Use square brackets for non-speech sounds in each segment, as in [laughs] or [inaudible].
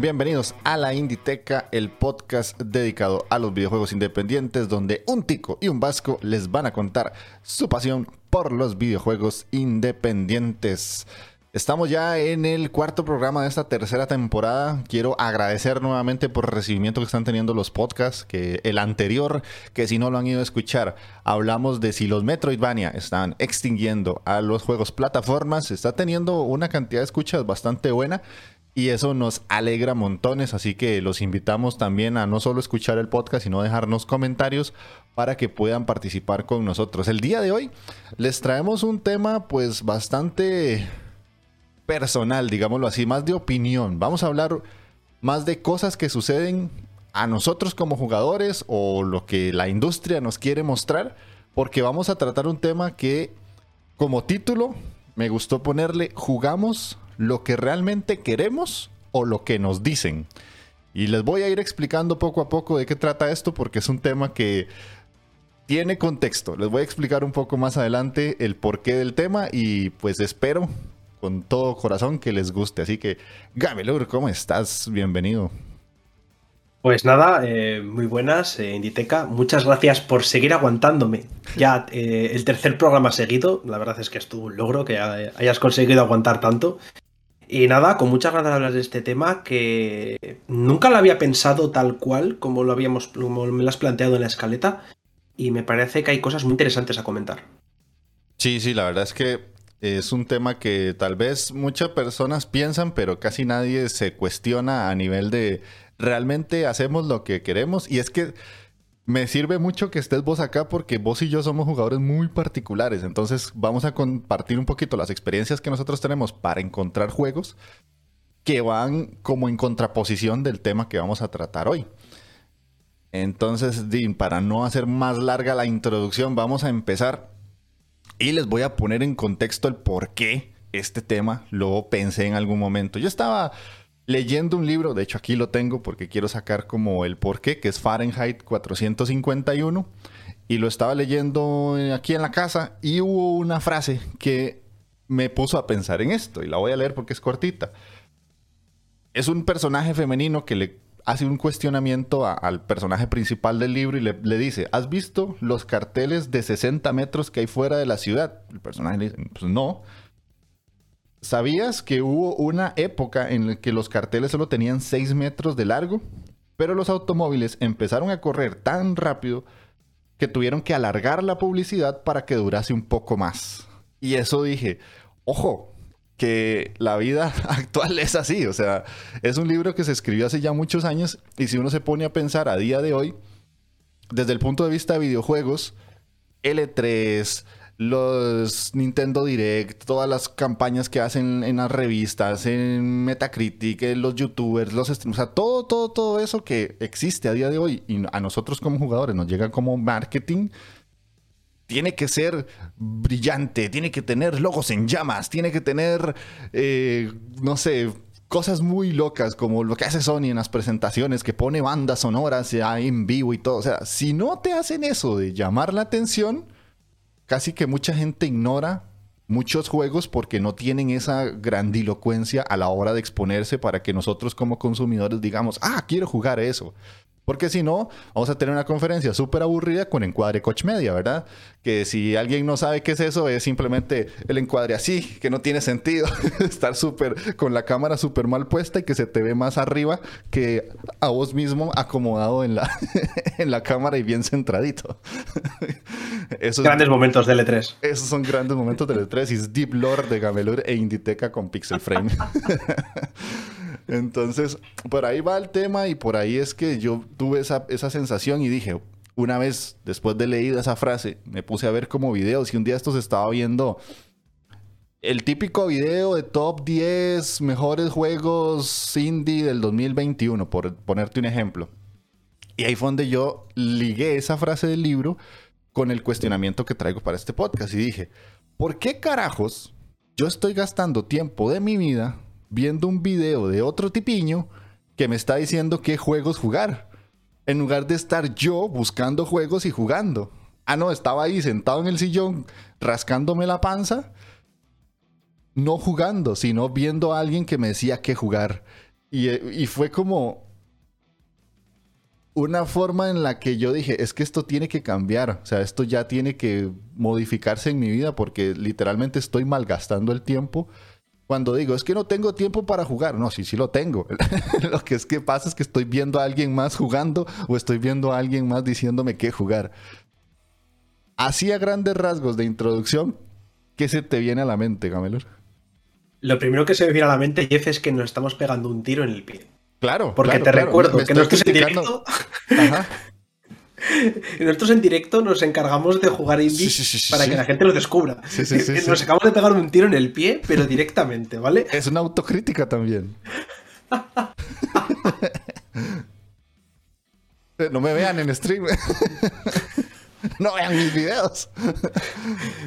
Bienvenidos a la Inditeca, el podcast dedicado a los videojuegos independientes, donde un tico y un vasco les van a contar su pasión por los videojuegos independientes. Estamos ya en el cuarto programa de esta tercera temporada. Quiero agradecer nuevamente por el recibimiento que están teniendo los podcasts, que el anterior, que si no lo han ido a escuchar, hablamos de si los Metroidvania están extinguiendo a los juegos plataformas, está teniendo una cantidad de escuchas bastante buena y eso nos alegra montones, así que los invitamos también a no solo escuchar el podcast, sino dejarnos comentarios para que puedan participar con nosotros. El día de hoy les traemos un tema pues bastante personal, digámoslo así, más de opinión. Vamos a hablar más de cosas que suceden a nosotros como jugadores o lo que la industria nos quiere mostrar, porque vamos a tratar un tema que como título me gustó ponerle jugamos lo que realmente queremos o lo que nos dicen. Y les voy a ir explicando poco a poco de qué trata esto porque es un tema que tiene contexto. Les voy a explicar un poco más adelante el porqué del tema y pues espero con todo corazón que les guste. Así que, Gamelur, ¿cómo estás? Bienvenido. Pues nada, eh, muy buenas, eh, Inditeca. Muchas gracias por seguir aguantándome. Ya eh, el tercer programa seguido, la verdad es que es tu logro que hayas conseguido aguantar tanto. Y nada, con muchas ganas de hablar de este tema que nunca lo había pensado tal cual como lo habíamos, como me lo has planteado en la escaleta. Y me parece que hay cosas muy interesantes a comentar. Sí, sí, la verdad es que es un tema que tal vez muchas personas piensan, pero casi nadie se cuestiona a nivel de realmente hacemos lo que queremos. Y es que me sirve mucho que estés vos acá porque vos y yo somos jugadores muy particulares. Entonces vamos a compartir un poquito las experiencias que nosotros tenemos para encontrar juegos que van como en contraposición del tema que vamos a tratar hoy. Entonces, Dean, para no hacer más larga la introducción, vamos a empezar y les voy a poner en contexto el por qué este tema lo pensé en algún momento. Yo estaba leyendo un libro, de hecho aquí lo tengo porque quiero sacar como el porqué, que es Fahrenheit 451, y lo estaba leyendo aquí en la casa y hubo una frase que me puso a pensar en esto, y la voy a leer porque es cortita. Es un personaje femenino que le hace un cuestionamiento al personaje principal del libro y le, le, dice, ¿has visto los carteles de 60 metros que hay fuera de la ciudad? El personaje le dice, pues no. ¿Sabías que hubo una época en la que los carteles solo tenían 6 metros de largo? Pero los automóviles empezaron a correr tan rápido que tuvieron que alargar la publicidad para que durase un poco más. Y eso dije, ojo, que la vida [laughs] actual es así. O sea, es un libro que se escribió hace ya muchos años y si uno se pone a pensar a día de hoy, desde el punto de vista de videojuegos, L3, los Nintendo Direct, todas las campañas que hacen en las revistas, en Metacritic, los youtubers, los streams, o sea, todo, todo, todo eso que existe a día de hoy y a nosotros como jugadores nos llega como marketing, tiene que ser brillante, tiene que tener logos en llamas, tiene que tener, eh, no sé, cosas muy locas como lo que hace Sony en las presentaciones, que pone bandas sonoras en vivo y todo. O sea, si no te hacen eso de llamar la atención, casi que mucha gente ignora muchos juegos porque no tienen esa grandilocuencia a la hora de exponerse para que nosotros como consumidores digamos, ah, quiero jugar eso. Porque si no, vamos a tener una conferencia súper aburrida con encuadre coach media, ¿verdad? Que si alguien no sabe qué es eso, es simplemente el encuadre así, que no tiene sentido. [laughs] Estar súper, con la cámara súper mal puesta y que se te ve más arriba que a vos mismo acomodado en la, [laughs] en la cámara y bien centradito. [laughs] esos, grandes momentos de L3. Esos son grandes momentos de L3 y es Deep Lore de Gamelur e Inditeca con Pixel Frame. [laughs] Entonces, por ahí va el tema y por ahí es que yo tuve esa, sensación y dije, una vez después de leer esa frase, me puse a ver como videos y un día esto se estaba viendo el típico video de top 10 mejores juegos indie del 2021, por ponerte un ejemplo. Y ahí fue donde yo ligué esa frase del libro con el cuestionamiento que traigo para este podcast y dije, ¿por qué carajos yo estoy gastando tiempo de mi vida viendo un video de otro tipiño que me está diciendo qué juegos jugar. En lugar de estar yo buscando juegos y jugando. Ah, no, estaba ahí sentado en el sillón rascándome la panza. No jugando, sino viendo a alguien que me decía qué jugar. Y, y fue como una forma en la que yo dije, es que esto tiene que cambiar, o sea, esto ya tiene que modificarse en mi vida porque literalmente estoy malgastando el tiempo cuando digo, es que no tengo tiempo para jugar. No, sí, sí lo tengo. [laughs] lo que es que pasa es que estoy viendo a alguien más jugando o estoy viendo a alguien más diciéndome qué jugar. Así a grandes rasgos de introducción, ¿qué se te viene a la mente, Gamelor? Lo primero que se me viene a la mente, Jeff, es que nos estamos pegando un tiro en el pie. Claro. Porque te recuerdo que no estés en directo. Ajá. [laughs] Nosotros en directo nos encargamos de jugar indie para que la gente lo descubra. nos acabamos de pegar un tiro en el pie, pero directamente, ¿vale? Es una autocrítica también. [laughs] no me vean en stream. [laughs] no vean mis videos.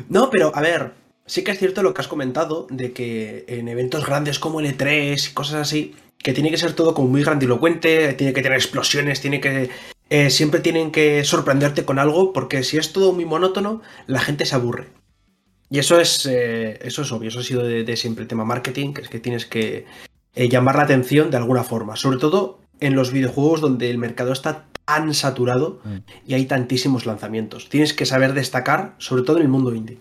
no, pero a ver, sí que es cierto lo que has comentado de que en eventos grandes como el E3 y cosas así, que tiene que ser todo como muy grandilocuente, tiene que tener explosiones, tiene que eh, siempre tienen que sorprenderte con algo, porque si es todo muy monótono, la gente se aburre. Y eso es, eh, eso es obvio, eso ha sido de, siempre el tema marketing, que es que tienes que eh, llamar la atención de alguna forma, sobre todo en los videojuegos donde el mercado está tan saturado mm. y hay tantísimos lanzamientos. Tienes que saber destacar, sobre todo en el mundo indie.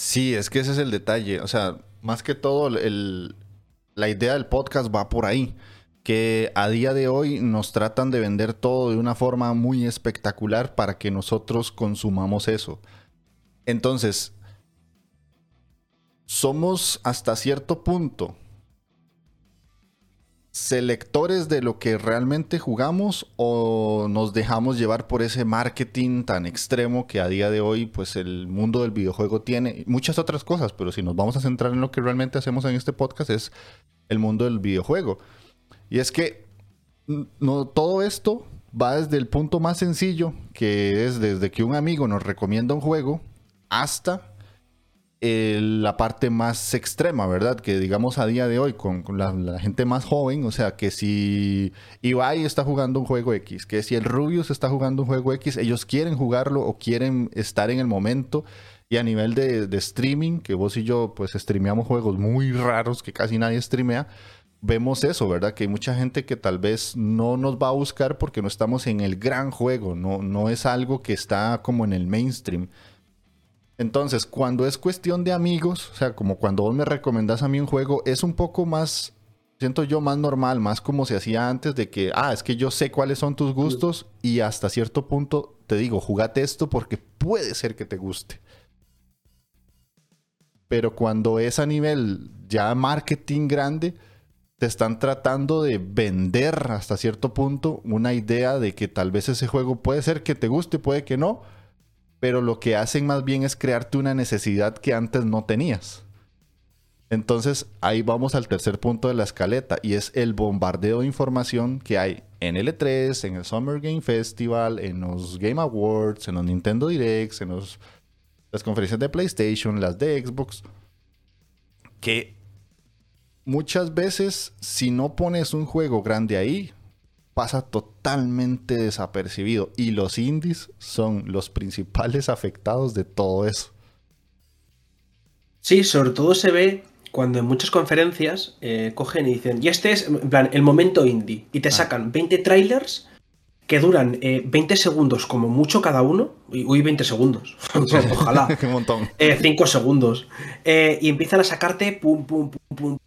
Sí, es que ese es el detalle. O sea, más que todo, la idea del podcast va por ahí que a día de hoy nos tratan de vender todo de una forma muy espectacular para que nosotros consumamos eso. Entonces, somos hasta cierto punto selectores de lo que realmente jugamos o nos dejamos llevar por ese marketing tan extremo que a día de hoy pues el mundo del videojuego tiene muchas otras cosas, pero si nos vamos a centrar en lo que realmente hacemos en este podcast es el mundo del videojuego. Y es que no, todo esto va desde el punto más sencillo, que es desde que un amigo nos recomienda un juego, hasta eh, la parte más extrema, ¿verdad? Que digamos a día de hoy, con, la, gente más joven, o sea, que si Ibai está jugando un juego X, que si el Rubius está jugando un juego X, ellos quieren jugarlo o quieren estar en el momento. Y a nivel de, streaming, que vos y yo pues streameamos juegos muy raros que casi nadie streamea, vemos eso, ¿verdad? Que hay mucha gente que tal vez no nos va a buscar porque no estamos en el gran juego, no, no es algo que está como en el mainstream. Entonces, cuando es cuestión de amigos, o sea, como cuando vos me recomendás a mí un juego, es un poco más, siento yo, más normal, más como se hacía antes de que, ah, es que yo sé cuáles son tus gustos y hasta cierto punto te digo, jugate esto porque puede ser que te guste. Pero cuando es a nivel ya marketing grande, te están tratando de vender hasta cierto punto una idea de que tal vez ese juego puede ser que te guste, puede que no, pero lo que hacen más bien es crearte una necesidad que antes no tenías. Entonces ahí vamos al tercer punto de la escaleta y es el bombardeo de información que hay en L3, en el Summer Game Festival, en los Game Awards, en los Nintendo Directs, en las conferencias de PlayStation, las de Xbox, que muchas veces si no pones un juego grande ahí, pasa totalmente desapercibido. Y los indies son los principales [laughs] afectados de todo eso. Sí, sobre todo se ve cuando en muchas conferencias eh, cogen y dicen, y este es, en plan, el momento indie, y te ah. sacan 20 trailers que duran 20 segundos como mucho cada uno, uy, 20 segundos, [laughs] ojalá, [laughs] 5 segundos, y empiezan a sacarte pum, pum, pum, pum,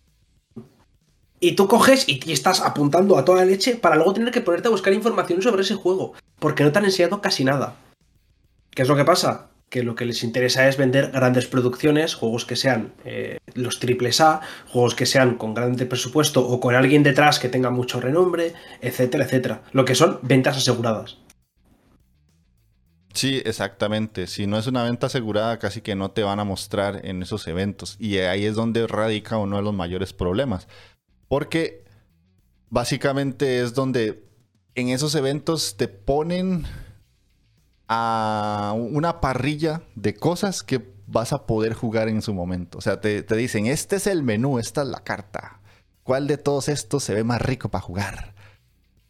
y tú coges y, estás apuntando a toda leche para luego tener que ponerte a buscar información sobre ese juego. Porque no te han enseñado casi nada. ¿Qué es lo que pasa? Que lo que les interesa es vender grandes producciones, juegos que sean eh, los triples A, juegos que sean con grande presupuesto o con alguien detrás que tenga mucho renombre, etcétera, etcétera. Lo que son ventas aseguradas. Sí, exactamente. Si no es una venta asegurada, casi que no te van a mostrar en esos eventos. Y ahí es donde radica uno de los mayores problemas. Porque básicamente es donde en esos eventos te ponen a una parrilla de cosas que vas a poder jugar en su momento. O sea, te, dicen, este es el menú, esta es la carta. ¿Cuál de todos estos se ve más rico para jugar?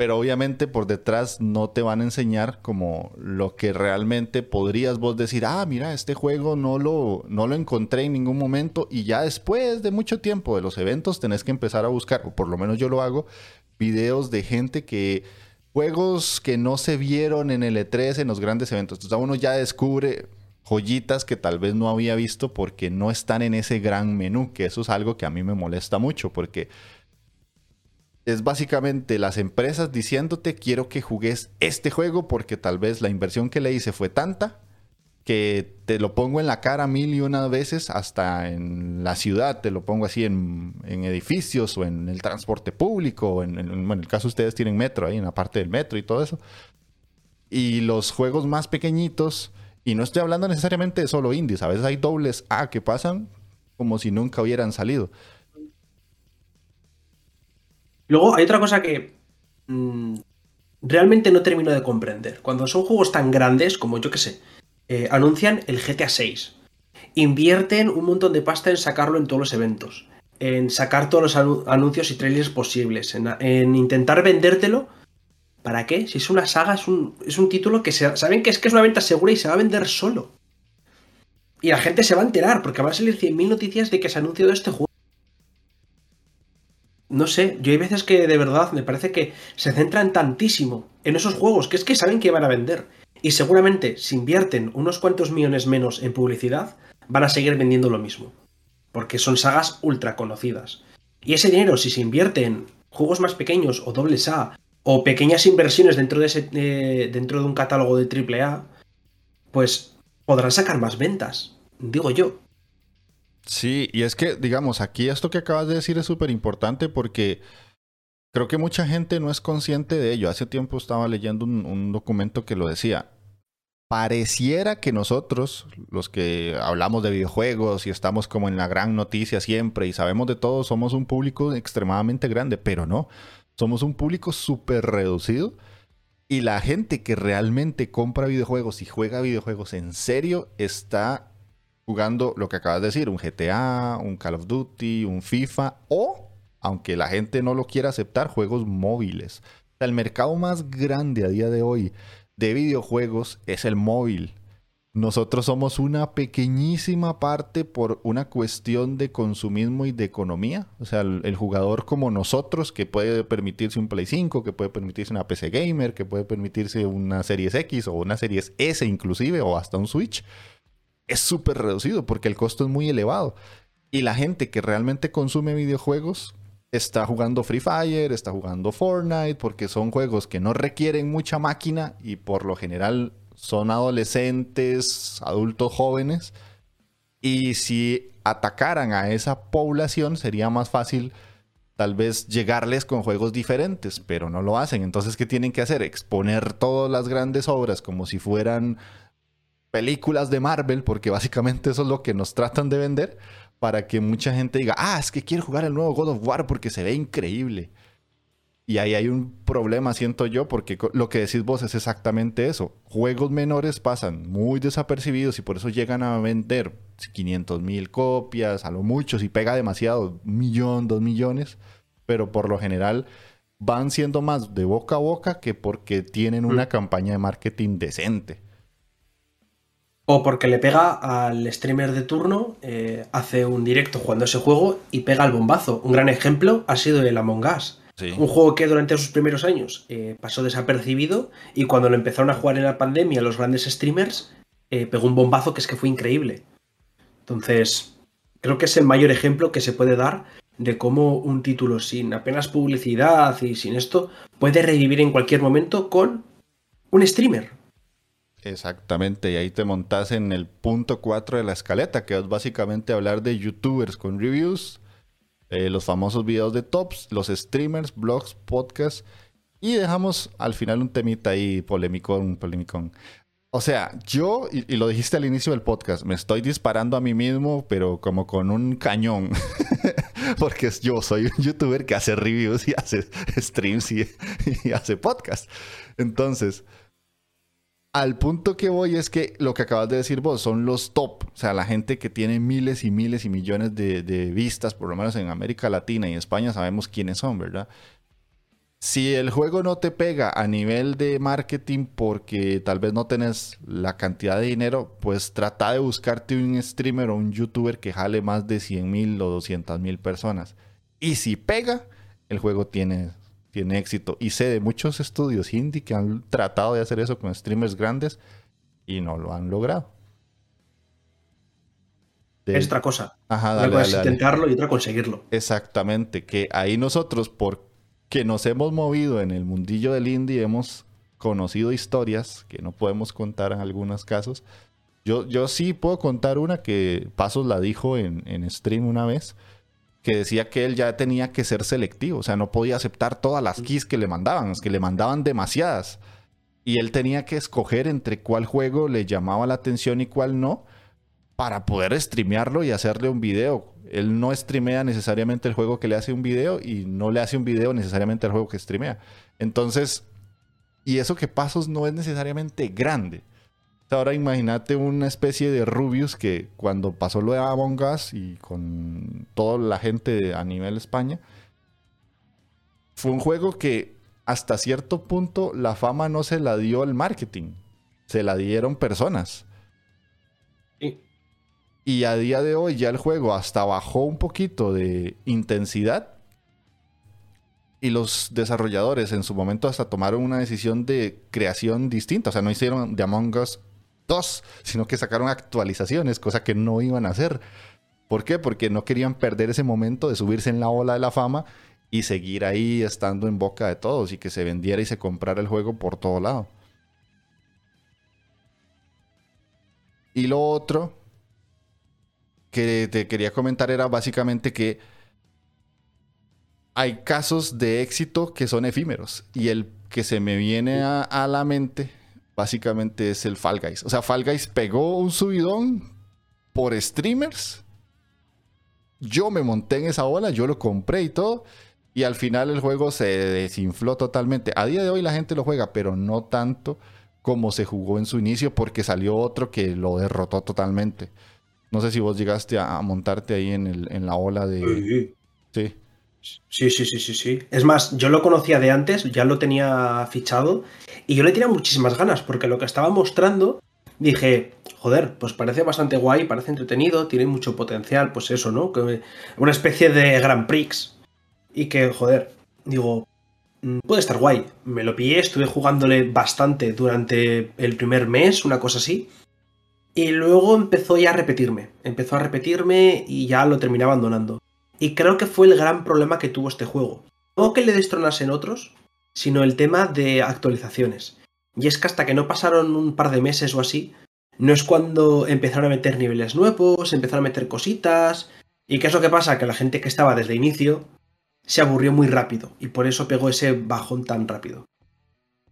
Pero obviamente por detrás no te van a enseñar como lo que realmente podrías vos decir, ah, mira, este juego no lo, no lo encontré en ningún momento y ya después de mucho tiempo de los eventos tenés que empezar a buscar, o por lo menos yo lo hago, videos de gente que juegos que no se vieron en el E3 en los grandes eventos. Entonces uno ya descubre joyitas que tal vez no había visto porque no están en ese gran menú, que eso es algo que a mí me molesta mucho porque es básicamente las empresas diciéndote quiero que jugues este juego porque tal vez la inversión que le hice fue tanta que te lo pongo en la cara mil y una veces hasta en la ciudad, te lo pongo así en, edificios o en el transporte público, en, en, el caso ustedes tienen metro ahí, en la parte del metro y todo eso. Y los juegos más pequeñitos, y no estoy hablando necesariamente de solo indies, a veces hay dobles A que pasan como si nunca hubieran salido. Luego hay otra cosa que mm, realmente no termino de comprender. Cuando son juegos tan grandes como yo que sé, eh, anuncian el GTA 6, invierten un montón de pasta en sacarlo en todos los eventos, en sacar todos los anuncios y trailers posibles, en, intentar vendértelo. ¿Para qué? Si es una saga, es un, es un título que saben que es que es una venta segura y se va a vender solo. Y la gente se va a enterar, porque van a salir 100.000 noticias de que se ha anunciado este juego no sé, yo hay veces que de verdad me parece que se centran tantísimo en esos juegos que es que saben que van a vender. Y seguramente si invierten unos cuantos millones menos en publicidad, van a seguir vendiendo lo mismo. Porque son sagas ultra conocidas. Y ese dinero, si se invierte en juegos más pequeños o dobles A, o pequeñas inversiones dentro de, ese, eh, dentro de un catálogo de triple A, pues podrán sacar más ventas, digo yo. Sí, y es que, digamos, aquí esto que acabas de decir es súper importante porque creo que mucha gente no es consciente de ello. Hace tiempo estaba leyendo un, documento que lo decía. Pareciera que nosotros, los que hablamos de videojuegos y estamos como en la gran noticia siempre y sabemos de todo, somos un público extremadamente grande, pero no. Somos un público súper reducido. Y la gente que realmente compra videojuegos y juega videojuegos en serio está jugando lo que acabas de decir, un GTA, un Call of Duty, un FIFA o, aunque la gente no lo quiera aceptar, juegos móviles. el mercado más grande a día de hoy de videojuegos es el móvil. Nosotros somos una pequeñísima parte por una cuestión de consumismo y de economía. O sea, el, el, jugador como nosotros que puede permitirse un Play 5, que puede permitirse una PC Gamer, que puede permitirse una Series X o una Series S inclusive o hasta un Switch es súper reducido porque el costo es muy elevado. Y la gente que realmente consume videojuegos está jugando Free Fire, está jugando Fortnite, porque son juegos que no requieren mucha máquina y por lo general son adolescentes, adultos jóvenes. Y si atacaran a esa población sería más fácil tal vez llegarles con juegos diferentes, pero no lo hacen. Entonces, ¿qué tienen que hacer? Exponer todas las grandes obras como si fueran películas de Marvel, porque básicamente eso es lo que nos tratan de vender, para que mucha gente diga, ah, es que quiero jugar el nuevo God of War porque se ve increíble. Y ahí hay un problema, siento yo, porque lo que decís vos es exactamente eso. Juegos menores pasan muy desapercibidos y por eso llegan a vender 500 mil copias, a lo mucho, si pega demasiado, un millón, dos millones, pero por lo general van siendo más de boca a boca que porque tienen una mm. campaña de marketing decente. O porque le pega al streamer de turno, eh, hace un directo jugando ese juego y pega el bombazo. Un gran ejemplo ha sido el Among Us. Un juego que durante sus primeros años eh, pasó desapercibido y cuando lo empezaron a jugar en la pandemia los grandes streamers, eh, pegó un bombazo que es que fue increíble. Entonces, creo que es el mayor ejemplo que se puede dar de cómo un título sin apenas publicidad y sin esto puede revivir en cualquier momento con un streamer. Exactamente, y ahí te montas en el punto 4 de la escaleta, que es básicamente hablar de youtubers con reviews, eh, los famosos videos de tops, los streamers, blogs, podcasts, y dejamos al final un temita ahí polémico, un polémico. O sea, yo, y, lo dijiste al inicio del podcast, me estoy disparando a mí mismo, pero como con un cañón. [laughs] Porque yo soy un youtuber que hace reviews y hace streams y, [laughs] hace podcast. Entonces, al punto que voy es que lo que acabas de decir vos son los top, o sea, la gente que tiene miles y miles y millones de, vistas, por lo menos en América Latina y España sabemos quiénes son, ¿verdad? Si el juego no te pega a nivel de marketing porque tal vez no tenés la cantidad de dinero, pues trata de buscarte un streamer o un youtuber que jale más de 100 mil o 200 mil personas. Y si pega, el juego tiene tiene éxito. Y sé de muchos estudios indie que han tratado de hacer eso con streamers grandes y no lo han logrado. Es otra cosa. Ajá, Una es intentarlo y otra conseguirlo. Exactamente, que ahí nosotros, porque nos hemos movido en el mundillo del indie, hemos conocido historias que no podemos contar en algunos casos. Yo, yo sí puedo contar una que Pasos la dijo en, en stream una vez que decía que él ya tenía que ser selectivo, o sea, no podía aceptar todas las keys que le mandaban, es que le mandaban demasiadas. Y él tenía que escoger entre cuál juego le llamaba la atención y cuál no, para poder streamearlo y hacerle un video. Él no streamea necesariamente el juego que le hace un video y no le hace un video necesariamente al juego que streamea. Entonces, y eso que Pasos no es necesariamente grande. Ahora imagínate una especie de Rubius que cuando pasó lo de Among Us y con toda la gente a nivel España, fue un juego que hasta cierto punto la fama no se la dio el marketing, se la dieron personas. Y a día de hoy ya el juego hasta bajó un poquito de intensidad. Y los desarrolladores en su momento hasta tomaron una decisión de creación distinta. O sea, no hicieron de Among Us sino que sacaron actualizaciones, cosa que no iban a hacer. ¿Por qué? Porque no querían perder ese momento de subirse en la ola de la fama y seguir ahí estando en boca de todos y que se vendiera y se comprara el juego por todo lado. Y lo otro que te quería comentar era básicamente que hay casos de éxito que son efímeros y el que se me viene a la mente básicamente es el Fall Guys. O sea, Fall Guys pegó un subidón por streamers. Yo me monté en esa ola, yo lo compré y todo. Y al final el juego se desinfló totalmente. A día de hoy la gente lo juega, pero no tanto como se jugó en su inicio porque salió otro que lo derrotó totalmente. No sé si vos llegaste a, montarte ahí en, el, en la ola de... Sí. Sí, sí, sí, sí, sí. Es más, yo lo conocía de antes, ya lo tenía fichado y yo le tenía muchísimas ganas porque lo que estaba mostrando dije, joder, pues parece bastante guay, parece entretenido, tiene mucho potencial, pues eso, ¿no? una especie de Grand Prix y que, joder, digo, mm, puede estar guay. Me lo pillé, estuve jugándole bastante durante el primer mes, una cosa así. Y luego empezó ya a repetirme, empezó a repetirme y ya lo terminé abandonando. Y creo que fue el gran problema que tuvo este juego. No que le destronasen otros, sino el tema de actualizaciones. Y es que hasta que no pasaron un par de meses o así, no es cuando empezaron a meter niveles nuevos, empezaron a meter cositas. ¿Y qué es lo que pasa? Que la gente que estaba desde inicio se aburrió muy rápido y por eso pegó ese bajón tan rápido.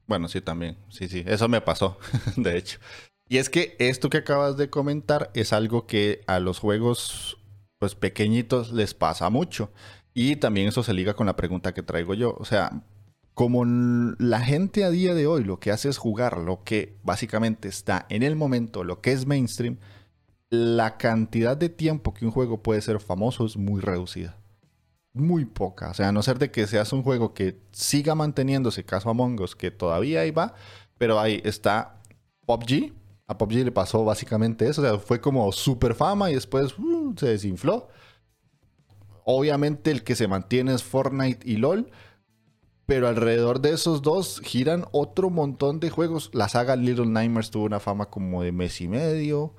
Bueno, sí, también. Sí, sí, eso me pasó, [laughs] de hecho. Y es que esto que acabas de comentar es algo que a los juegos pues pequeñitos les pasa mucho. Y también eso se liga con la pregunta que traigo yo. O sea, como la gente a día de hoy lo que hace es jugar lo que básicamente está en el momento, lo que es mainstream, la cantidad de tiempo que un juego puede ser famoso es muy reducida. Muy poca. O sea, a no ser de que seas un juego que siga manteniéndose, caso Among Us, que todavía ahí va, pero ahí está PUBG, A PUBG le pasó básicamente eso. O sea, fue como super fama y después uh, se desinfló. Obviamente el que se mantiene es Fortnite y LOL. Pero alrededor de esos dos giran otro montón de juegos. La saga Little Nightmares tuvo una fama como de mes y medio.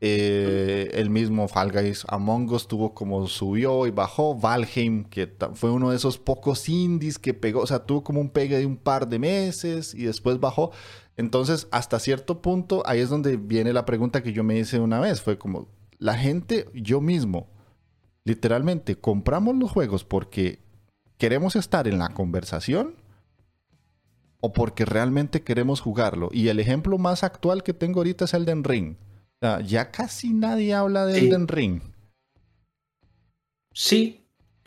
Eh, el mismo Fall Guys Among Us tuvo como subió y bajó. Valheim, que fue uno de esos pocos indies que pegó, o sea, tuvo como un pegue de un par de meses y después bajó. Entonces, hasta cierto punto, ahí es donde viene la pregunta que yo me hice una vez. Fue como, la gente, yo mismo, literalmente, compramos los juegos porque queremos estar en la conversación o porque realmente queremos jugarlo. Y el ejemplo más actual que tengo ahorita es el de Ring ya casi nadie habla de Elden Ring. Sí.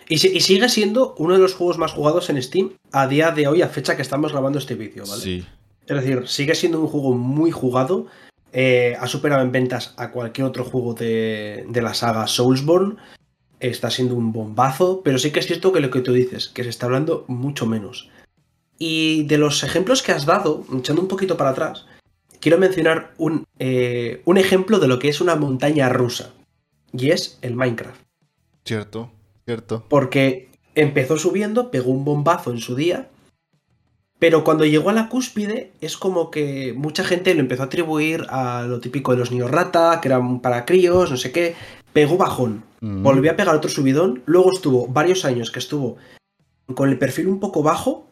Y, sigue siendo uno de los juegos más jugados en Steam a día de hoy, a fecha que estamos grabando este vídeo, ¿vale? Sí. Es decir, sigue siendo un juego muy jugado. Eh, ha superado en ventas a cualquier otro juego de, de la saga Soulsborne. Está siendo un bombazo, pero sí que es cierto que lo que tú dices, que se está hablando mucho menos. Y de los ejemplos que has dado, echando un poquito para atrás, quiero mencionar un, eh, un ejemplo de lo que es una montaña rusa. Y es el Minecraft. Cierto, cierto. Porque empezó subiendo, pegó un bombazo en su día. Pero cuando llegó a la cúspide, es como que mucha gente lo empezó a atribuir a lo típico de los niños rata, que eran para críos, no sé qué. Pegó bajón. Volvió a pegar otro subidón. Luego estuvo varios años que estuvo con el perfil un poco bajo.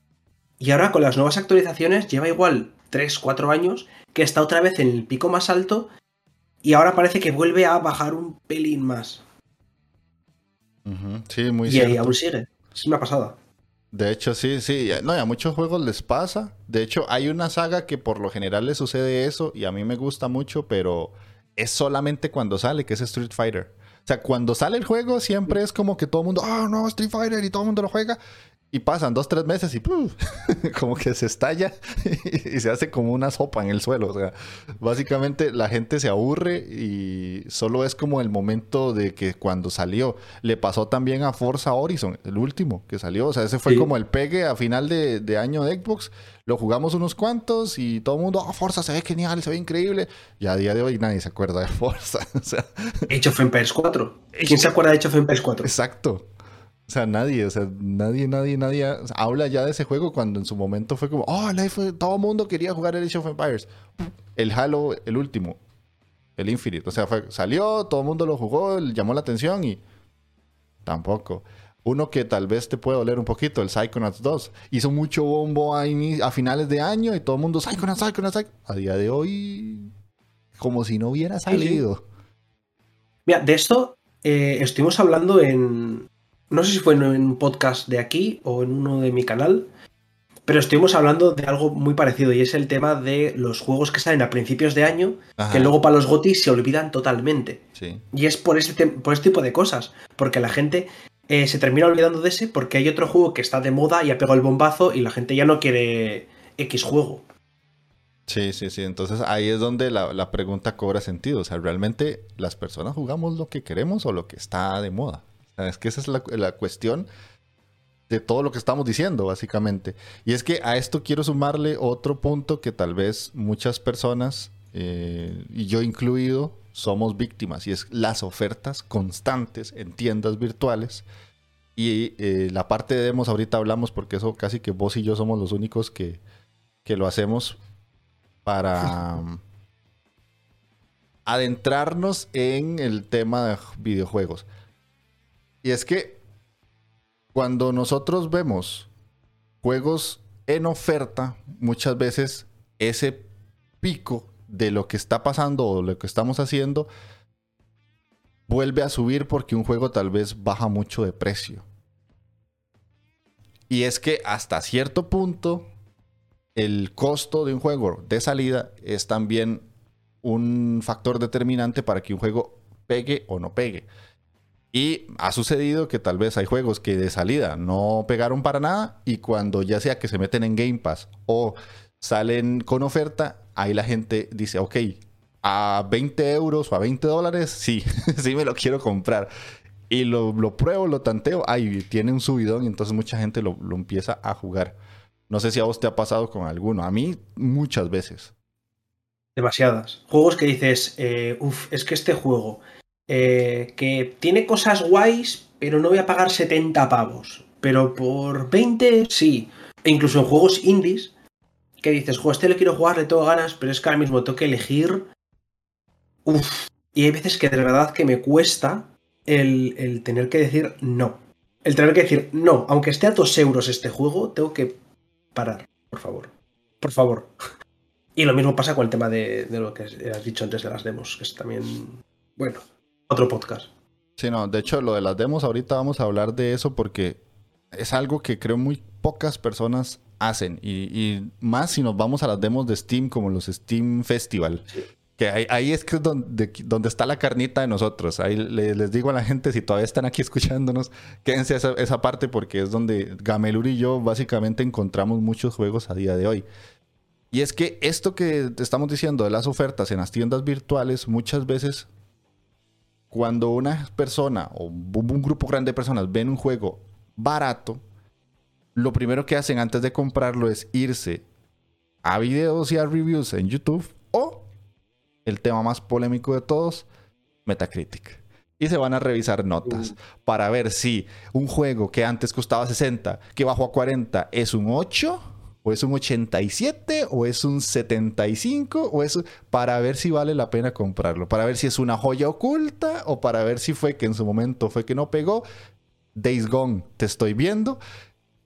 Y ahora con las nuevas actualizaciones lleva igual 3, 4 años que está otra vez en el pico más alto y ahora parece que vuelve a bajar un pelín más. Sí, muy Y ahí aún sigue. Es una pasada. De hecho, sí, sí. No, y a muchos juegos les pasa. De hecho, hay una saga que por lo general le sucede eso y a mí me gusta mucho, pero es solamente cuando sale, que es Street Fighter. O sea, cuando sale el juego siempre es como que todo el mundo, ah, no, Street Fighter y todo el mundo lo juega. Y pasan dos, tres meses y [laughs] como que se estalla [laughs] y se hace como una sopa en el suelo. O sea, básicamente la gente se aburre y solo es como el momento de que cuando salió. Le pasó también a Forza Horizon, el último que salió. O sea, ese fue como el pegue a final de, año de Xbox. Lo jugamos unos cuantos y todo el mundo, ah, Forza se ve genial, se ve increíble. Y a día de hoy nadie se acuerda de [laughs] Forza. o sea, Age of Empires 4. ¿Quién se acuerda de Age of Empires 4? Exacto. O sea, nadie, o sea, nadie, nadie, nadie habla ya de ese juego cuando en su momento fue como, oh, todo el mundo quería jugar el Age of Empires. El Halo, el último, el Infinite. O sea, salió, todo el mundo lo jugó, llamó la atención y tampoco. Uno que tal vez te puede doler un poquito, el Psychonauts 2. Hizo mucho bombo a, a finales de año y todo el mundo, Psychonauts, Psychonauts, Psychonauts. A día de hoy, como si no hubiera salido. Mira, de esto eh, estuvimos hablando en, no sé si fue en un podcast de aquí o en uno de mi canal, pero estuvimos hablando de algo muy parecido y es el tema de los juegos que salen a principios de año, que luego para los GOTI se olvidan totalmente. Y es por este, por este tipo de cosas, porque la gente eh, se termina olvidando de ese porque hay otro juego que está de moda y ha pegado el bombazo y la gente ya no quiere X juego. Sí, sí, sí. Entonces ahí es donde la, la pregunta cobra sentido. O sea, ¿realmente las personas jugamos lo que queremos o lo que está de moda? Es que esa es la, cuestión de todo lo que estamos diciendo, básicamente. Y es que a esto quiero sumarle otro punto que tal vez muchas personas, eh, y yo incluido, somos víctimas, y es las ofertas constantes en tiendas virtuales. Y eh, la parte de demos ahorita hablamos porque eso casi que vos y yo somos los únicos que, que lo hacemos para [laughs] adentrarnos en el tema de videojuegos. Y es que cuando nosotros vemos juegos en oferta, muchas veces ese pico de lo que está pasando o lo que estamos haciendo vuelve a subir porque un juego tal vez baja mucho de precio. Y es que hasta cierto punto el costo de un juego de salida es también un factor determinante para que un juego pegue o no pegue. Y ha sucedido que tal vez hay juegos que de salida no pegaron para nada y cuando ya sea que se meten en Game Pass o salen con oferta, ahí la gente dice, ok, a 20 euros o a 20 dólares, sí, [laughs] sí me lo quiero comprar. Y lo, pruebo, lo tanteo, ahí tiene un subidón y entonces mucha gente lo, lo empieza a jugar. No sé si a vos te ha pasado con alguno, a mí muchas veces. Demasiadas. Juegos que dices, eh, uff, es que este juego, eh, que tiene cosas guays, pero no voy a pagar 70 pavos. Pero por 20 sí. E incluso en juegos indies, que dices, juego, este le quiero jugar, le tengo ganas, pero es que ahora mismo tengo que elegir. Uff. Y hay veces que de verdad que me cuesta el, el tener que decir no. El tener que decir no, aunque esté a 2 euros este juego, tengo que parar, por favor. Por favor. [laughs] Y lo mismo pasa con el tema de, de lo que has dicho antes de las demos, que es también, bueno, otro podcast. Sí, no, de hecho lo de las demos ahorita vamos a hablar de eso porque es algo que creo muy pocas personas hacen y, y más si nos vamos a las demos de Steam como los Steam Festival. Sí. Que ahí, ahí es que es donde, donde está la carnita de nosotros. Ahí le- les digo a la gente, si todavía están aquí [laughs] escuchándonos, quédense esa, esa parte porque es donde Gamelur y yo básicamente encontramos muchos juegos a día de hoy. Y es que esto que te estamos diciendo de las ofertas en las tiendas virtuales, muchas veces cuando una persona o un grupo grande de personas ven un juego barato, lo primero que hacen antes de comprarlo es irse a videos y a reviews en YouTube o el tema más polémico de todos, Metacritic. Y se van a revisar notas Uh. para ver si un juego que antes costaba 60, que bajó a 40, es un 8 o es un 87 o es un 75 o es para ver si vale la pena comprarlo, para ver si es una joya oculta o para ver si fue que en su momento fue que no pegó. Days Gone, te estoy viendo.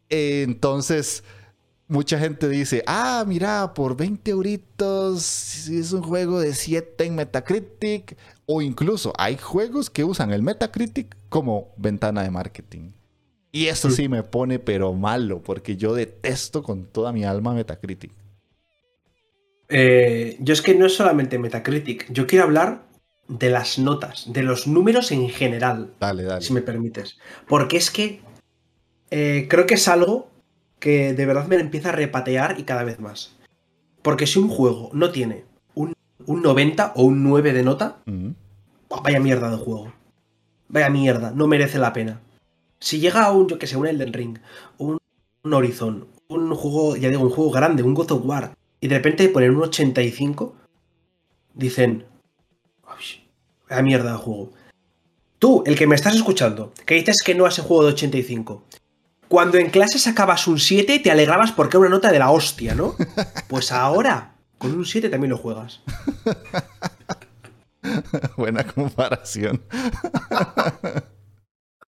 Entonces, mucha gente dice, ah, mira, por 20 euritos es un juego de 7 en Metacritic. O incluso hay juegos que usan el Metacritic como ventana de marketing. Y eso sí me pone pero malo, porque yo detesto con toda mi alma Metacritic. Eh, yo es que no es solamente Metacritic, yo quiero hablar de las notas, de los números en general, Dale, dale. si me permites. Porque es que eh, creo que es algo que de verdad me empieza a repatear y cada vez más. Porque si un juego no tiene un, un 90 o un 9 de nota, Mm. ¡buah, vaya mierda de juego. Vaya mierda, no merece la pena. Si llega a un, yo que sé, un Elden Ring, un, un Horizon, un juego, ya digo, un juego grande, un God of War, y de repente ponen un 85, dicen, "Uy, vaya mierda de juego. Tú, el que me estás escuchando, que dices que no a ese juego de 85, cuando en clase sacabas un 7 te alegrabas porque era una nota de la hostia, ¿no? [laughs] Pues ahora, con un 7 también lo juegas. [laughs] Buena comparación. [laughs]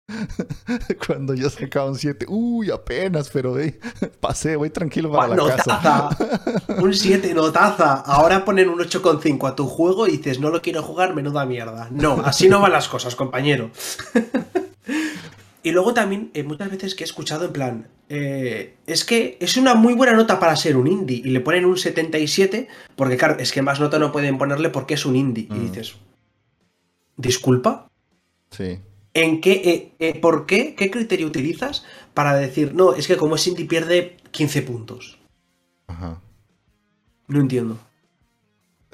[laughs] Cuando yo sacaba un 7, uy, apenas, pero hey, [laughs] pasé, voy tranquilo para la casa. [laughs] Un 7, notaza. Ahora ponen un 8,5 a tu juego y dices, no lo quiero jugar, menuda mierda. No, así no van las cosas, compañero. y luego también, eh, muchas veces que he escuchado en plan, eh, es que es una muy buena nota para ser un indie y le ponen un 77, porque claro, es que más nota no pueden ponerle porque es un indie. Y Mm. dices, disculpa, Sí. ¿En qué, eh, eh, ¿Por qué? ¿Qué criterio utilizas para decir, no, es que como es indie pierde 15 puntos? Ajá. No entiendo.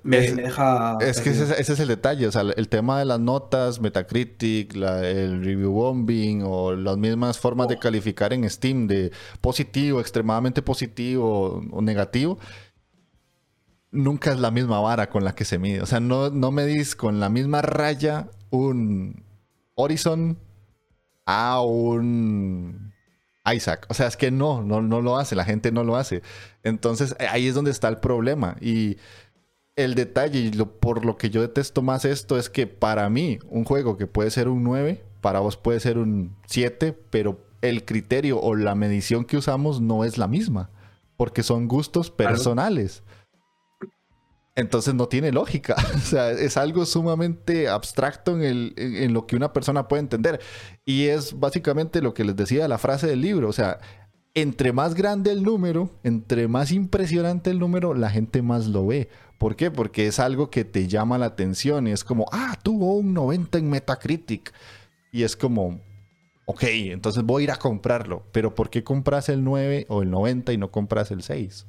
Me, Es- me deja. Es que ese, ese es el detalle, o sea, el tema de las notas, Metacritic, la- el review bombing o las mismas formas de calificar en Steam de positivo, extremadamente positivo o negativo, nunca es la misma vara con la que se mide. O sea, no, no medís con la misma raya un Horizon a un Isaac. O sea, es que no, no, no lo hace, la gente no lo hace. Entonces, eh, ahí es donde está el problema. Y el detalle, y lo- por lo que yo detesto más esto, es que para mí, un juego que puede ser un 9, para vos puede ser un 7, pero el criterio o la medición que usamos no es la misma, porque son gustos personales. Entonces no tiene lógica. [laughs] O sea, es algo sumamente abstracto en, el, en, lo que una persona puede entender. Y es básicamente lo que les decía la frase del libro. O sea, entre más grande el número, entre más impresionante el número, la gente más lo ve. ¿Por qué? Porque es algo que te llama la atención y es como, ah, tuvo un 90 en Metacritic. Y es como, ok, entonces voy a ir a comprarlo. Pero ¿por qué compras el 9 o el 90 y no compras el 6?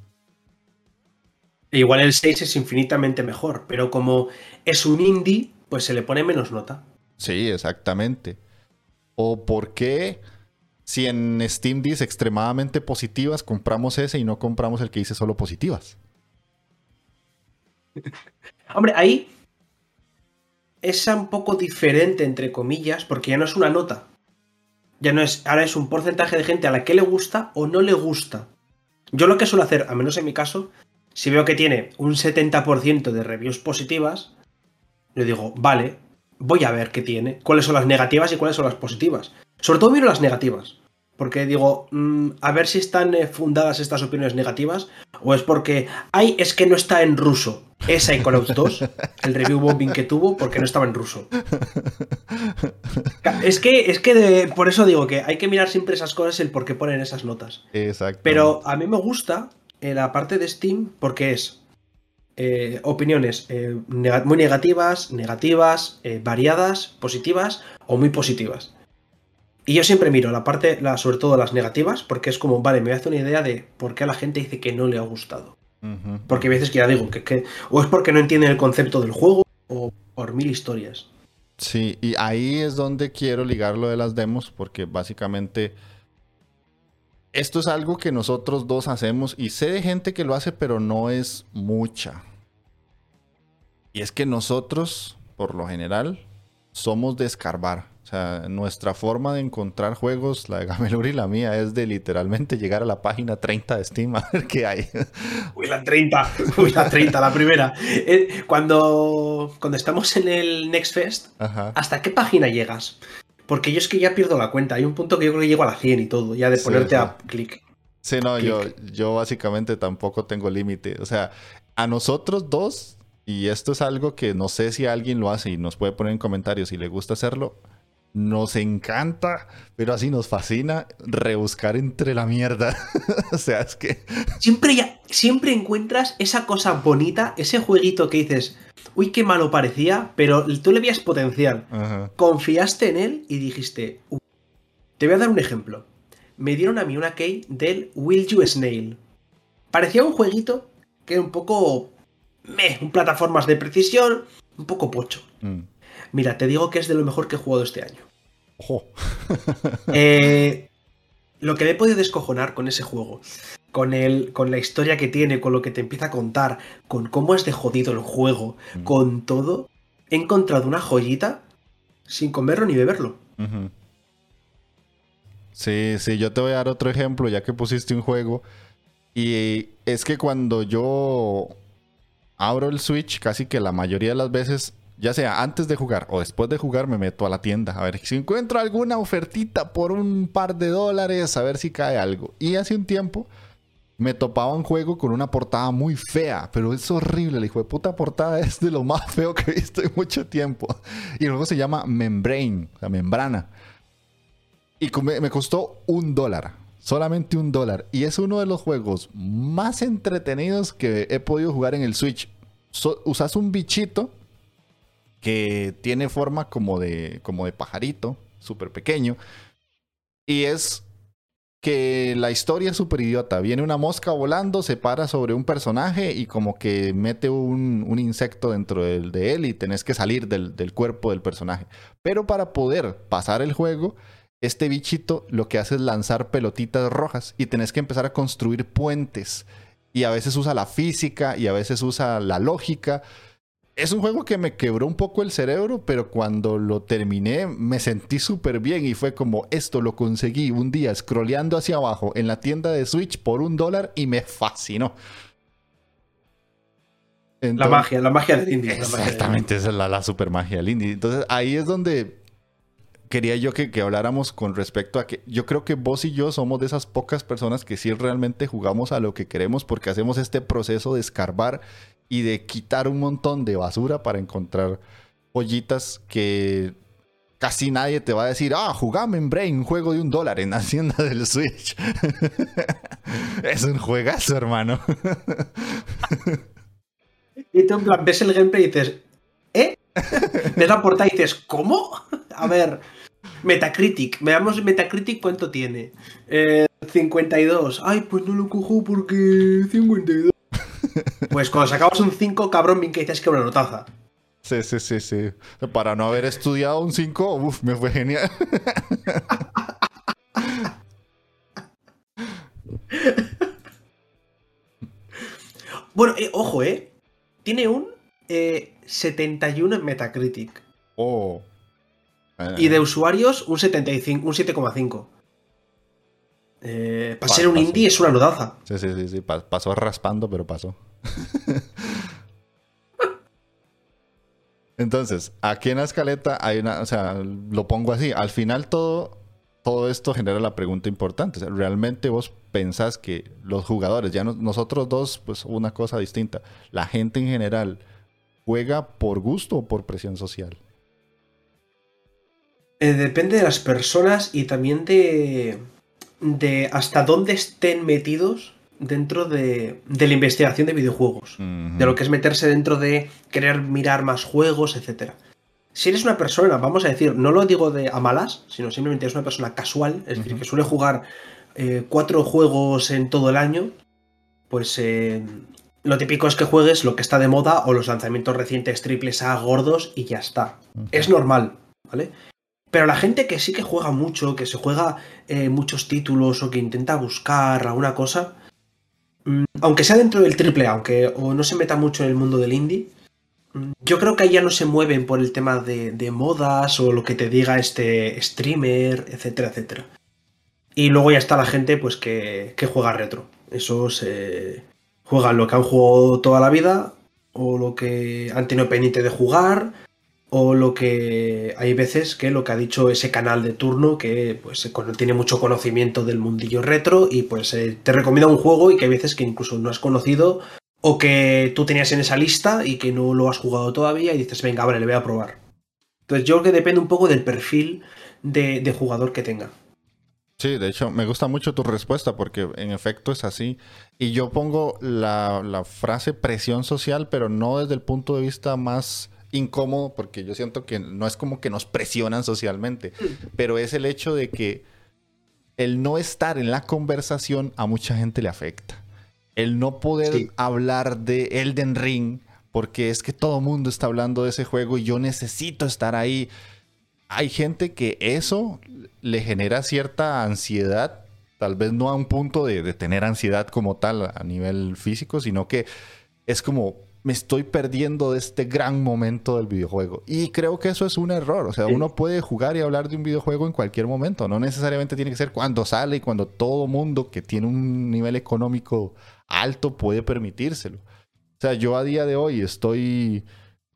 Igual el 6 es infinitamente mejor, pero como es un indie, pues se le pone menos nota. Sí, exactamente. ¿O por qué si en Steam dice extremadamente positivas, compramos ese y no compramos el que dice solo positivas? [laughs] Hombre, ahí es un poco diferente, entre comillas, porque ya no es una nota. Ya no es, ahora es un porcentaje de gente a la que le gusta o no le gusta. Yo lo que suelo hacer, al menos en mi caso, si veo que tiene un 70% de reviews positivas, le digo, vale, voy a ver qué tiene, cuáles son las negativas y cuáles son las positivas. Sobre todo miro las negativas. Porque digo, mm, a ver si están eh, fundadas estas opiniones negativas o es porque, ay, es que no está en ruso. Es Psychonauts 2, el review bombing que tuvo porque no estaba en ruso. Es que, es que por eso digo que hay que mirar siempre esas cosas, el por qué ponen esas notas. Exacto. Pero a mí me gusta en la parte de Steam porque es eh, opiniones eh, muy negativas, negativas, variadas, positivas o muy positivas. Y yo siempre miro la parte, la, sobre todo las negativas, porque es como, vale, me voy a hacer una idea de por qué a la gente dice que no le ha gustado. Porque a veces que ya digo, que, o es porque no entienden el concepto del juego, o por mil historias. Sí, y ahí es donde quiero ligar lo de las demos, porque básicamente esto es algo que nosotros dos hacemos, y sé de gente que lo hace, pero no es mucha. Y es que nosotros, por lo general, somos de escarbar. O sea, nuestra forma de encontrar juegos, la de Gamelur y la mía, es de literalmente llegar a la página 30 de Steam a ver qué hay. [laughs] Uy, la 30, uy, la 30, la primera. Eh, cuando, cuando estamos en el Next Fest, ¿hasta qué página llegas? Porque yo es que ya pierdo la cuenta. Hay un punto que yo creo que llego a la 100 y todo, ya de ponerte a clic. Sí, no, yo, yo básicamente tampoco tengo límite. O sea, a nosotros dos, y esto es algo que no sé si alguien lo hace y nos puede poner en comentarios si le gusta hacerlo nos encanta, pero así nos fascina rebuscar entre la mierda. [laughs] o sea, es que... Siempre, ya, siempre encuentras esa cosa bonita, ese jueguito que dices, uy, qué malo parecía, pero tú le veías potencial. Confiaste en él y dijiste, te voy a dar un ejemplo. Me dieron a mí una key del Will You Snail. Parecía un jueguito que era un poco... Meh, un plataformas de precisión, un poco pocho. Mm. Mira, te digo que es de lo mejor que he jugado este año. [laughs] Eh, lo que me he podido descojonar con ese juego, con, el, con la historia que tiene, con lo que te empieza a contar, con cómo es de jodido el juego, mm. con todo, he encontrado una joyita sin comerlo ni beberlo. Sí, sí, yo te voy a dar otro ejemplo, ya que pusiste un juego. Y es que cuando yo abro el Switch, casi que la mayoría de las veces ya sea antes de jugar o después de jugar, me meto a la tienda a ver si encuentro alguna ofertita por un par de dólares, a ver si cae algo. Y hace un tiempo me topaba un juego con una portada muy fea, pero es horrible. Hijo de puta portada [laughs] es de lo más feo que he visto en mucho tiempo. Y luego se llama Membrane, la membrana. Y me costó un dólar. Solamente un dólar. Y es uno de los juegos más entretenidos que he podido jugar en el Switch. usas un bichito que tiene forma como de, como de pajarito, súper pequeño. Y es que la historia es súper idiota. Viene una mosca volando, se para sobre un personaje y como que mete un, insecto dentro de él y tenés que salir del, del, cuerpo del personaje. Pero para poder pasar el juego, este bichito lo que hace es lanzar pelotitas rojas y tenés que empezar a construir puentes. Y a veces usa la física y a veces usa la lógica es un juego que me quebró un poco el cerebro, pero cuando lo terminé me sentí súper bien y fue como esto lo conseguí un día scrolleando hacia abajo en la tienda de Switch por un dólar y me fascinó. la magia, la magia del indie. Exactamente, esa es la, super magia del indie. Entonces ahí es donde quería yo que, que, habláramos con respecto a que yo creo que vos y yo somos de esas pocas personas que sí realmente jugamos a lo que queremos porque hacemos este proceso de escarbar y de quitar un montón de basura para encontrar joyitas que casi nadie te va a decir, ah, jugame en Brain, un juego de un dólar en Hacienda del Switch. [laughs] es un juegazo, hermano. y tú en plan ves el gameplay y dices, ¿eh? [laughs] Ves la portada y dices, ¿cómo? A ver, Metacritic, veamos Metacritic cuánto tiene. 52. Eh, Ay, pues no lo cojo porque 52. Pues cuando sacabas un 5, cabrón, bien que dices que una notaza. Sí, sí, sí, sí. Para no haber estudiado un 5, uff, me fue genial. bueno, eh, ojo, ¿eh? tiene un 71 eh, en Metacritic. Oh. Y de usuarios, un 75, un 7,5. Eh, para ser un indie es una nodaza. Sí, sí, sí, sí. Pasó raspando, pero pasó. [laughs] Entonces, aquí en la escaleta hay una, o sea, lo pongo así. Al final todo, todo esto genera la pregunta importante. ¿Realmente vos pensás que los jugadores, ya nosotros dos, pues una cosa distinta, la gente en general, juega por gusto o por presión social? Eh, depende de las personas y también de, de hasta dónde estén metidos dentro de, la investigación de videojuegos, de lo que es meterse dentro de querer mirar más juegos, etc. Si eres una persona, vamos a decir, no lo digo de a malas, sino simplemente es una persona casual, es decir, que suele jugar eh, cuatro juegos en todo el año, pues eh, lo típico es que juegues lo que está de moda o los lanzamientos recientes triples A gordos y ya está. Es normal, ¿vale? Pero la gente que sí que juega mucho, que se juega eh, muchos títulos o que intenta buscar alguna cosa, mm, aunque sea dentro del triple, aunque o no se meta mucho en el mundo del indie, mm, yo creo que ahí ya no se mueven por el tema de, modas o lo que te diga este streamer, etcétera, etcétera. Y luego ya está la gente pues que, que juega retro. Esos eh, juegan lo que han jugado toda la vida o lo que han tenido pendiente de jugar o lo que hay veces que lo que ha dicho ese canal de turno que pues tiene mucho conocimiento del mundillo retro y pues eh, te recomienda un juego y que hay veces que incluso no has conocido o que tú tenías en esa lista y que no lo has jugado todavía y dices venga vale le voy a probar entonces yo creo que depende un poco del perfil de, jugador que tenga Sí, de hecho, me gusta mucho tu respuesta porque en efecto es así. Y yo pongo la frase presión social, pero no desde el punto de vista más incómodo porque yo siento que no es como que nos presionan socialmente, pero es el hecho de que el no estar en la conversación a mucha gente le afecta. El no poder hablar de Elden Ring porque es que todo el mundo está hablando de ese juego y yo necesito estar ahí. Hay gente que eso le genera cierta ansiedad, tal vez no a un punto de, de tener ansiedad como tal a nivel físico, sino que es como, me estoy perdiendo de este gran momento del videojuego. Y creo que eso es un error. O sea, uno puede jugar y hablar de un videojuego en cualquier momento. No necesariamente tiene que ser cuando sale y cuando todo mundo que tiene un nivel económico alto puede permitírselo. O sea, yo a día de hoy estoy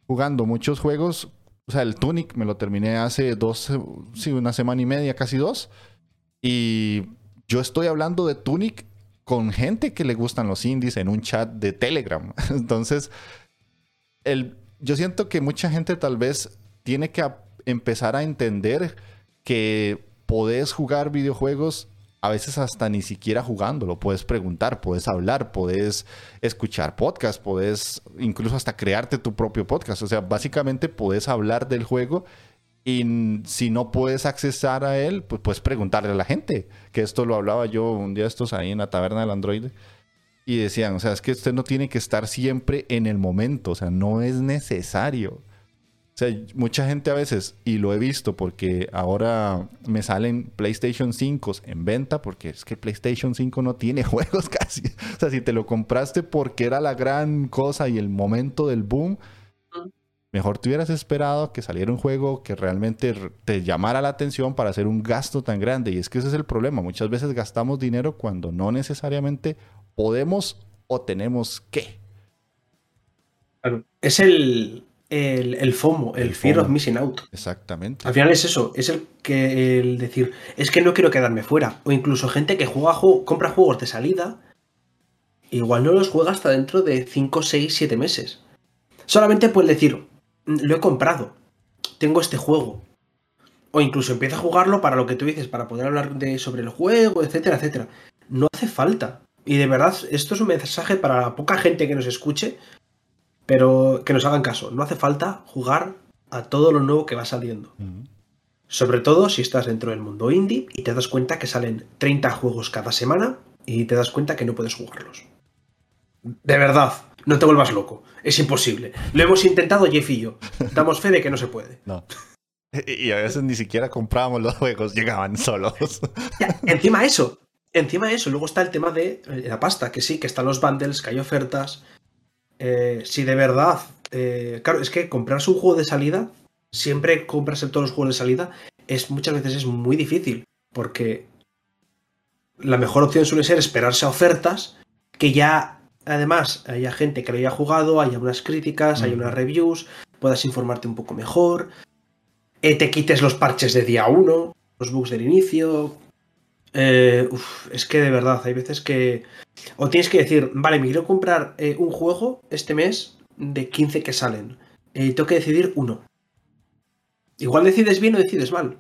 jugando muchos juegos. O sea, el Tunic me lo terminé hace dos, sí, una semana y media, casi dos. Y yo estoy hablando de Tunic con gente que le gustan los indies en un chat de Telegram. [laughs] Entonces, el, yo siento que mucha gente tal vez tiene que empezar a entender que podés jugar videojuegos a veces hasta ni siquiera jugándolo. Puedes preguntar, puedes hablar, puedes escuchar podcast, puedes incluso hasta crearte tu propio podcast. O sea, básicamente puedes hablar del juego y si no puedes accesar a él, pues puedes preguntarle a la gente. Que esto lo hablaba yo un día estos ahí en la taberna del Android. Y decían, o sea, es que usted no tiene que estar siempre en el momento. O sea, no es necesario. O sea, mucha gente a veces, y lo he visto porque ahora me salen PlayStation 5 en venta, porque es que PlayStation 5 no tiene [laughs] juegos casi. O sea, si te lo compraste porque era la gran cosa y el momento del boom, Mejor te hubieras esperado que saliera un juego que realmente te llamara la atención para hacer un gasto tan grande. Y es que ese es el problema. Muchas veces gastamos dinero cuando no necesariamente podemos o tenemos que. Es el, el, FOMO, el, Fear of Missing Out. Exactamente. Al final es eso, es el que el decir, es que no quiero quedarme fuera. O incluso gente que juega, compra juegos de salida, igual no los juega hasta dentro de 5, 6, 7 meses. Solamente puedes decir, lo he comprado, tengo este juego. O incluso empieza a jugarlo para lo que tú dices, para poder hablar de, sobre el juego, etcétera, etcétera. No hace falta. Y de verdad, esto es un mensaje para la poca gente que nos escuche, pero que nos hagan caso. No hace falta jugar a todo lo nuevo que va saliendo. Sobre todo si estás dentro del mundo indie y te das cuenta que salen 30 juegos cada semana y te das cuenta que no puedes jugarlos. De verdad, no te vuelvas loco. Es imposible. Lo hemos intentado Jeff y yo. [laughs] Damos fe de que no se puede. No. [laughs] Y a veces ni siquiera comprábamos los juegos, llegaban solos. [laughs] encima eso, encima eso, luego está el tema de eh, la pasta, que sí, que están los bundles, que hay ofertas. eh, si de verdad, eh, claro, es que comprarse un juego de salida, siempre comprarse todos los juegos de salida, es muchas veces es muy difícil, porque la mejor opción suele ser esperarse a ofertas que ya, además, haya gente que lo haya jugado, haya unas críticas, haya unas reviews, puedas informarte un poco mejor, eh, te quites los parches de día 1, los bugs del inicio. Eh, es que de verdad, hay veces que. O tienes que decir, vale, me quiero comprar eh, un juego este mes de 15 que salen. tengo que decidir uno. Igual decides bien o decides mal.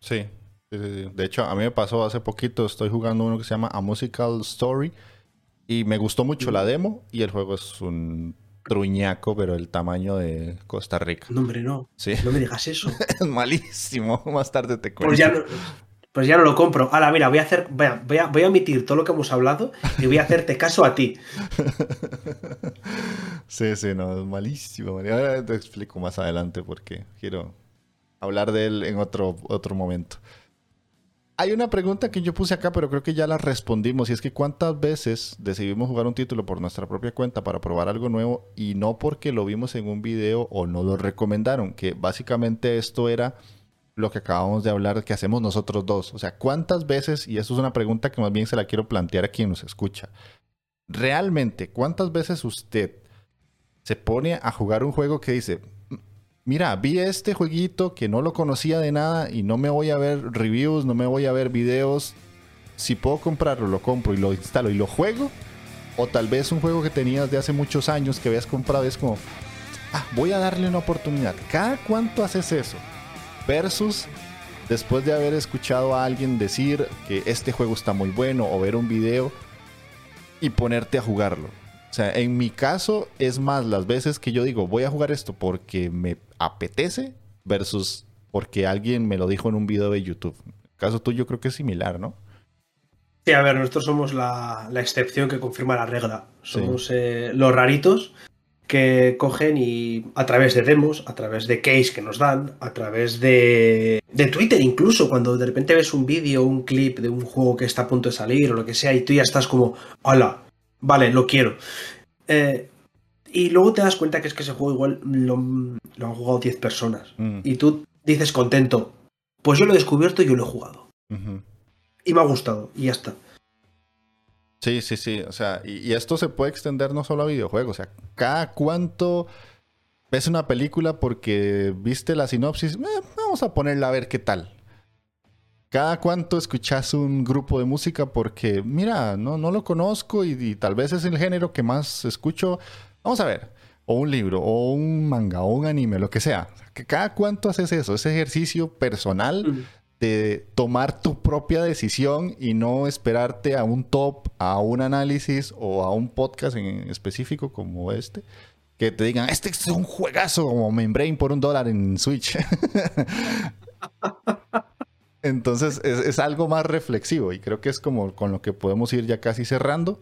Sí. De hecho, a mí me pasó hace poquito, estoy jugando uno que se llama A Musical Story y me gustó mucho la demo y el juego es un truñaco, pero el tamaño de Costa Rica. No, hombre, no. Sí. No me digas eso. [laughs] es malísimo. Más tarde te cuento. Pues ya no, pues ya no lo compro. Ahora, mira, voy a hacer. Voy a, voy, a, voy a omitir todo lo que hemos hablado y voy a hacerte caso a ti. [laughs] sí, sí, no, es malísimo. Ahora te explico más adelante porque quiero hablar de él en otro, otro momento. Hay una pregunta que yo puse acá, pero creo que ya la respondimos. Y es que cuántas veces decidimos jugar un título por nuestra propia cuenta para probar algo nuevo y no porque lo vimos en un video o no lo recomendaron. Que básicamente esto era lo que acabamos de hablar que hacemos nosotros dos. O sea, ¿cuántas veces, y esto es una pregunta que más bien se la quiero plantear a quien nos escucha, realmente, ¿cuántas veces usted se pone a jugar un juego que dice, mira, vi este jueguito que no lo conocía de nada y no me voy a ver reviews, no me voy a ver videos. Si puedo comprarlo, lo compro y lo instalo y lo juego. O tal vez un juego que tenías de hace muchos años que habías comprado es como, ah, voy a darle una oportunidad. ¿Cada cuánto haces eso? Versus después de haber escuchado a alguien decir que este juego está muy bueno o ver un video y ponerte a jugarlo. O sea, en mi caso es más las veces que yo digo, voy a jugar esto porque me apetece versus porque alguien me lo dijo en un video de YouTube. En el caso tuyo creo que es similar, ¿no? Sí, a ver, nosotros somos la, excepción que confirma la regla. Somos eh, los raritos que cogen y a través de demos, a través de case que nos dan, a través de, de Twitter incluso, cuando de repente ves un vídeo, un clip de un juego que está a punto de salir o lo que sea y tú ya estás como, hola, vale, lo quiero. Eh, y luego te das cuenta que es que ese juego igual lo, han jugado 10 personas. Mm. Y tú dices contento, pues yo lo he descubierto y yo lo he jugado. Y me ha gustado, y ya está. Sí, sí, sí. O sea, y, esto se puede extender no solo a videojuegos. O sea, cada cuánto ves una película porque viste la sinopsis, eh, vamos a ponerla a ver qué tal. ¿Cada cuánto escuchas un grupo de música? Porque, mira, no, no lo conozco y, tal vez es el género que más escucho. Vamos a ver. O un libro, o un manga, o un anime, lo que sea. ¿Cada cuánto haces eso? Ese ejercicio personal de tomar tu propia decisión y no esperarte a un top, a un análisis o a un podcast en específico como este que te digan, este es un juegazo como Membrane por un dólar en Switch. [laughs] Entonces es, algo más reflexivo y creo que es como con lo que podemos ir ya casi cerrando.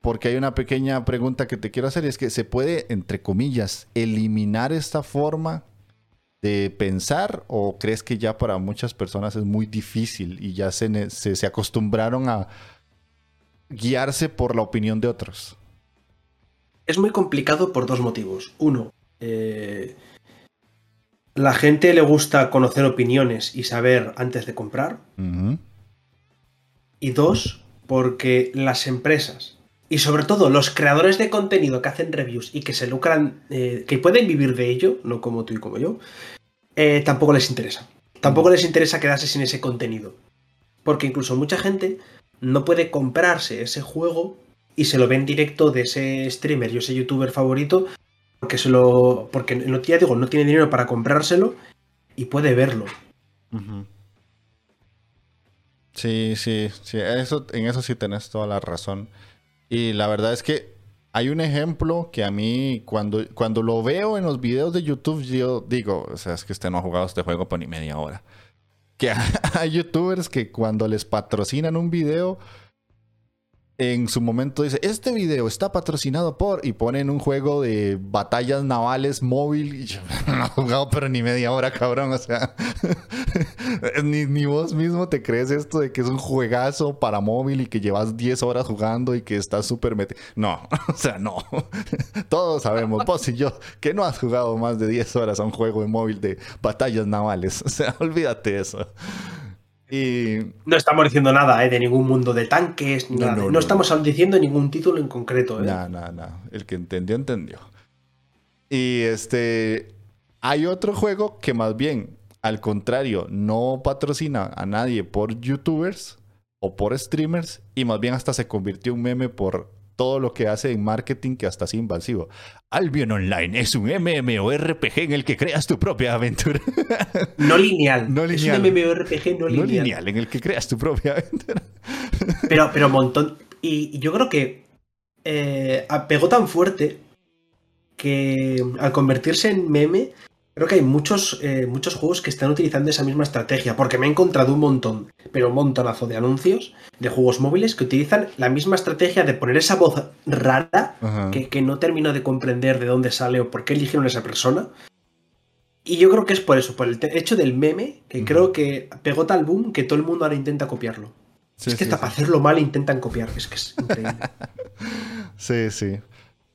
Porque hay una pequeña pregunta que te quiero hacer y es que se puede, entre comillas, eliminar esta forma de pensar o crees que ya para muchas personas es muy difícil y ya se, se, acostumbraron a guiarse por la opinión de otros? Es muy complicado por dos motivos. Uno, eh, la gente le gusta conocer opiniones y saber antes de comprar. Y dos, porque las empresas y sobre todo los creadores de contenido que hacen reviews y que se lucran, eh, que pueden vivir de ello, no como tú y como yo, eh, tampoco les interesa. Tampoco les interesa quedarse sin ese contenido. Porque incluso mucha gente no puede comprarse ese juego y se lo ve en directo de ese streamer y ese youtuber favorito porque se lo. Porque no, ya digo, no tiene dinero para comprárselo y puede verlo. Sí, sí, sí. Eso, en eso sí tenés toda la razón. Y la verdad es que hay un ejemplo que a mí, cuando, cuando lo veo en los videos de YouTube, yo digo, o sea, es que usted no ha jugado este juego por ni media hora. Que [laughs] hay youtubers que cuando les patrocinan un video, en su momento dice, este video está patrocinado por, y ponen un juego de batallas navales móvil, [laughs] no he jugado pero ni media hora, cabrón, o sea, [laughs] ni, ni, vos mismo te crees esto de que es un juegazo para móvil y que llevas 10 horas jugando y que estás súper metido. No, [laughs] o sea, no. Todos sabemos, vos y yo, que no has jugado más de 10 horas a un juego de móvil de batallas navales, o sea, olvídate eso. Y... No estamos diciendo nada ¿eh? de ningún mundo de tanques, no, nada. no, estamos diciendo ningún título en concreto. ¿eh? No, no, no. El que entendió, entendió. Y este. Hay otro juego que más bien, al contrario, no patrocina a nadie por youtubers o por streamers y más bien hasta se convirtió en un meme por todo lo que hace en marketing que hasta es invasivo. Albion Online es un MMORPG en el que creas tu propia aventura. No lineal. No lineal. Es un MMORPG no lineal. No lineal, en el que creas tu propia aventura. Pero, pero un montón. Y yo creo que eh, pegó tan fuerte que al convertirse en meme Creo que hay muchos, eh, muchos juegos que están utilizando esa misma estrategia, porque me he encontrado un montón, pero un montonazo de anuncios de juegos móviles que utilizan la misma estrategia de poner esa voz rara que, no termino de comprender de dónde sale o por qué eligieron a esa persona. Y yo creo que es por eso, por el hecho del meme, que creo que pegó tal boom que todo el mundo ahora intenta copiarlo. es que hasta para hacerlo mal intentan copiar, es que es increíble. [laughs] sí, sí.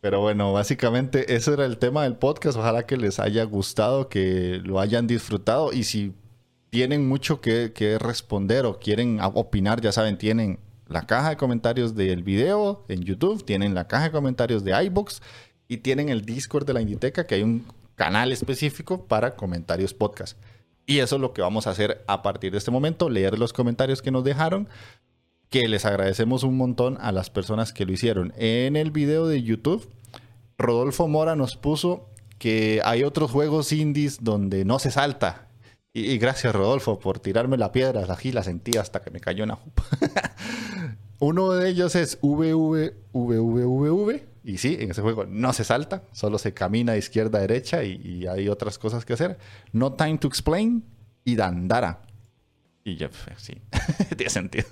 Pero bueno, básicamente eso era el tema del podcast. Ojalá que les haya gustado, que lo hayan disfrutado. Y si tienen mucho que, responder o quieren opinar, ya saben, tienen la caja de comentarios del video en YouTube, tienen la caja de comentarios de iBox y tienen el Discord de la Inditeca, que hay un canal específico para comentarios podcast. Y eso es lo que vamos a hacer a partir de este momento, leer los comentarios que nos dejaron que les agradecemos un montón a las personas que lo hicieron. En el video de YouTube, Rodolfo Mora nos puso que hay otros juegos indies donde no se salta. Y, gracias Rodolfo por tirarme la piedra, la la sentí hasta que me cayó una jupa. [laughs] Uno de ellos es VVVVV. Y sí, en ese juego no se salta, solo se camina de izquierda a derecha y, y hay otras cosas que hacer. No Time to Explain y Dandara. Y ya, sí, [laughs] tiene sentido.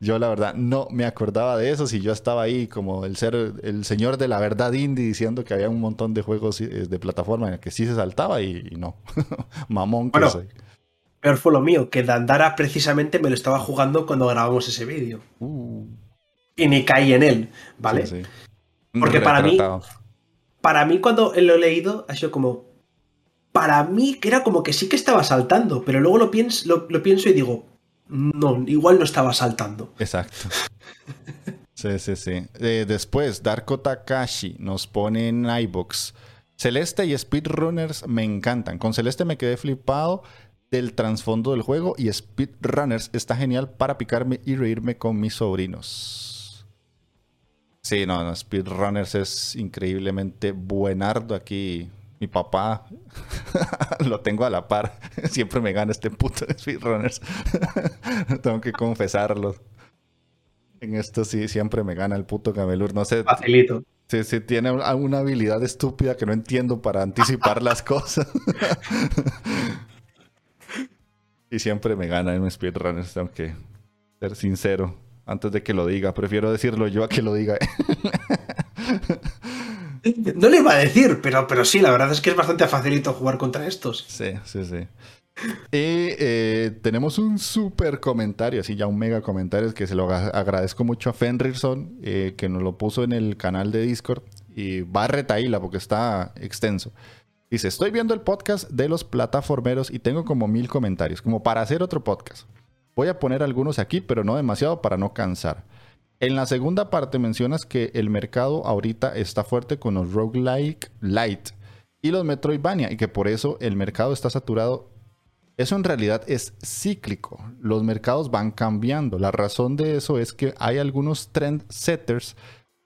Yo la verdad no me acordaba de eso si yo estaba ahí como el ser el señor de la verdad indie diciendo que había un montón de juegos eh, de plataforma en el que sí se saltaba y, no. [laughs] Mamón que soy. Peor fue lo mío, que Dandara precisamente me lo estaba jugando cuando grabamos ese vídeo. Uh. Y ni caí en él, ¿vale? Porque para mí, para mí cuando lo he leído ha sido como, para mí que era como que sí que estaba saltando, pero luego lo pienso, lo pienso y digo, no, igual no estaba saltando. Exacto. Sí, sí, sí. Eh, después, Darko Takashi nos pone en iBox. Celeste y Speedrunners me encantan. Con Celeste me quedé flipado del trasfondo del juego y Speedrunners está genial para picarme y reírme con mis sobrinos. Sí, no, no Speedrunners es increíblemente buenardo aquí mi papá [laughs] lo tengo a la par. [laughs] Siempre me gana este puto de speedrunners. [laughs] Tengo que confesarlo. En esto sí, siempre me gana el puto Camelur. No sé. Facilito. Sí, sí, tiene alguna habilidad estúpida que no entiendo para anticipar las cosas. y siempre me gana en speedrunners, tengo que ser sincero. Antes de que lo diga, prefiero decirlo yo a que lo diga. No le iba a decir, pero, pero sí, la verdad es que es bastante facilito jugar contra estos. Sí, sí, sí. Y eh, tenemos un súper comentario, así ya un mega comentario, que se lo agradezco mucho a Fenrirson, eh, que nos lo puso en el canal de Discord. Y va a retaíla porque está extenso. Dice, estoy viendo el podcast de los plataformeros y tengo como mil comentarios, como para hacer otro podcast. Voy a poner algunos aquí, pero no demasiado para no cansar. En la segunda parte mencionas que el mercado ahorita está fuerte con los roguelike light y los Metroidvania y que por eso el mercado está saturado. Eso en realidad es cíclico. Los mercados van cambiando. La razón de eso es que hay algunos trend setters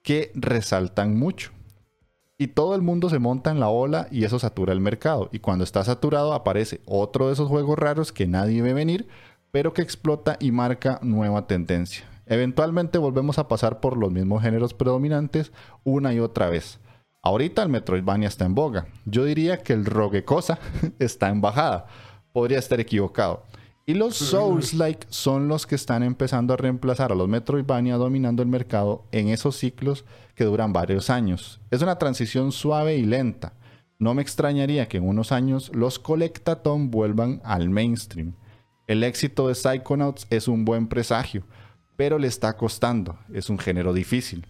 que resaltan mucho. Y todo el mundo se monta en la ola y eso satura el mercado. Y cuando está saturado aparece otro de esos juegos raros que nadie ve venir, pero que explota y marca nueva tendencia. Eventualmente volvemos a pasar por los mismos géneros predominantes una y otra vez. Ahorita el Metroidvania está en boga. Yo diría que el Rogue Cosa [laughs] está en bajada. Podría estar equivocado. Y los Souls-like son los que están empezando a reemplazar a los Metroidvania dominando el mercado en esos ciclos que duran varios años. Es una transición suave y lenta. No me extrañaría que en unos años los Collectathon vuelvan al mainstream. El éxito de Psychonauts es un buen presagio, pero le está costando. Es un género difícil.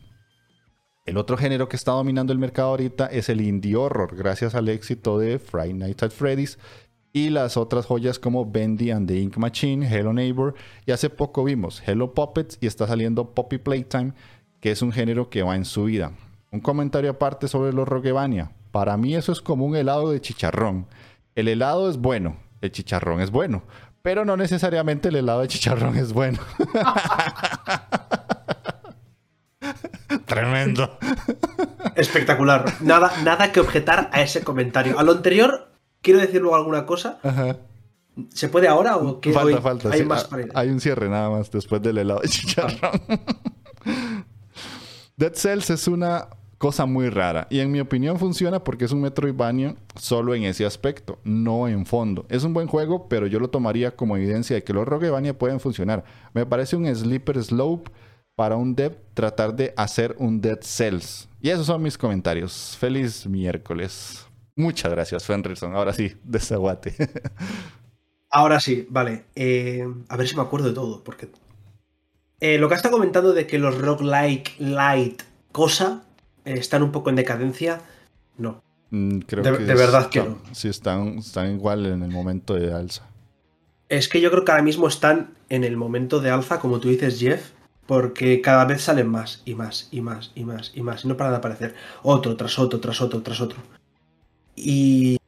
El otro género que está dominando el mercado ahorita es el indie horror, gracias al éxito de Friday Night at Freddy's y las otras joyas como Bendy and the Ink Machine, Hello Neighbor y hace poco vimos Hello Puppets y está saliendo Poppy Playtime, que es un género que va en su vida. Un comentario aparte sobre los Roguevania. Para mí eso es como un helado de chicharrón. El helado es bueno, el chicharrón es bueno, pero no necesariamente el helado de chicharrón es bueno. [laughs] Tremendo. Espectacular. Nada, nada que objetar a ese comentario. A lo anterior, quiero decir luego alguna cosa. ¿Se puede ahora o qué falta, falta. Hay más para Hay un cierre nada más después del helado de chicharrón. [laughs] Dead Cells es una cosa muy rara y en mi opinión funciona porque es un Metroidvania solo en ese aspecto, no en fondo. Es un buen juego, pero yo lo tomaría como evidencia de que los Roguevania pueden funcionar. Me parece un sleeper slope para un dev tratar de hacer un Dead Cells. Y esos son mis comentarios. Feliz miércoles. Muchas gracias, Fenrielson. Ahora sí, desaguate. [laughs] Ahora sí, vale. Eh, a ver si me acuerdo de todo, porque... Eh, lo que está comentando de que los roguelike light cosa están un poco en decadencia, no. Mm, creo de, que de verdad que no. Sí, están, están igual en el momento de alza. Es que yo creo que ahora mismo están en el momento de alza, como tú dices, Jeff, porque cada vez salen más y más y más y más y más y no paran de aparecer otro tras otro tras otro tras otro y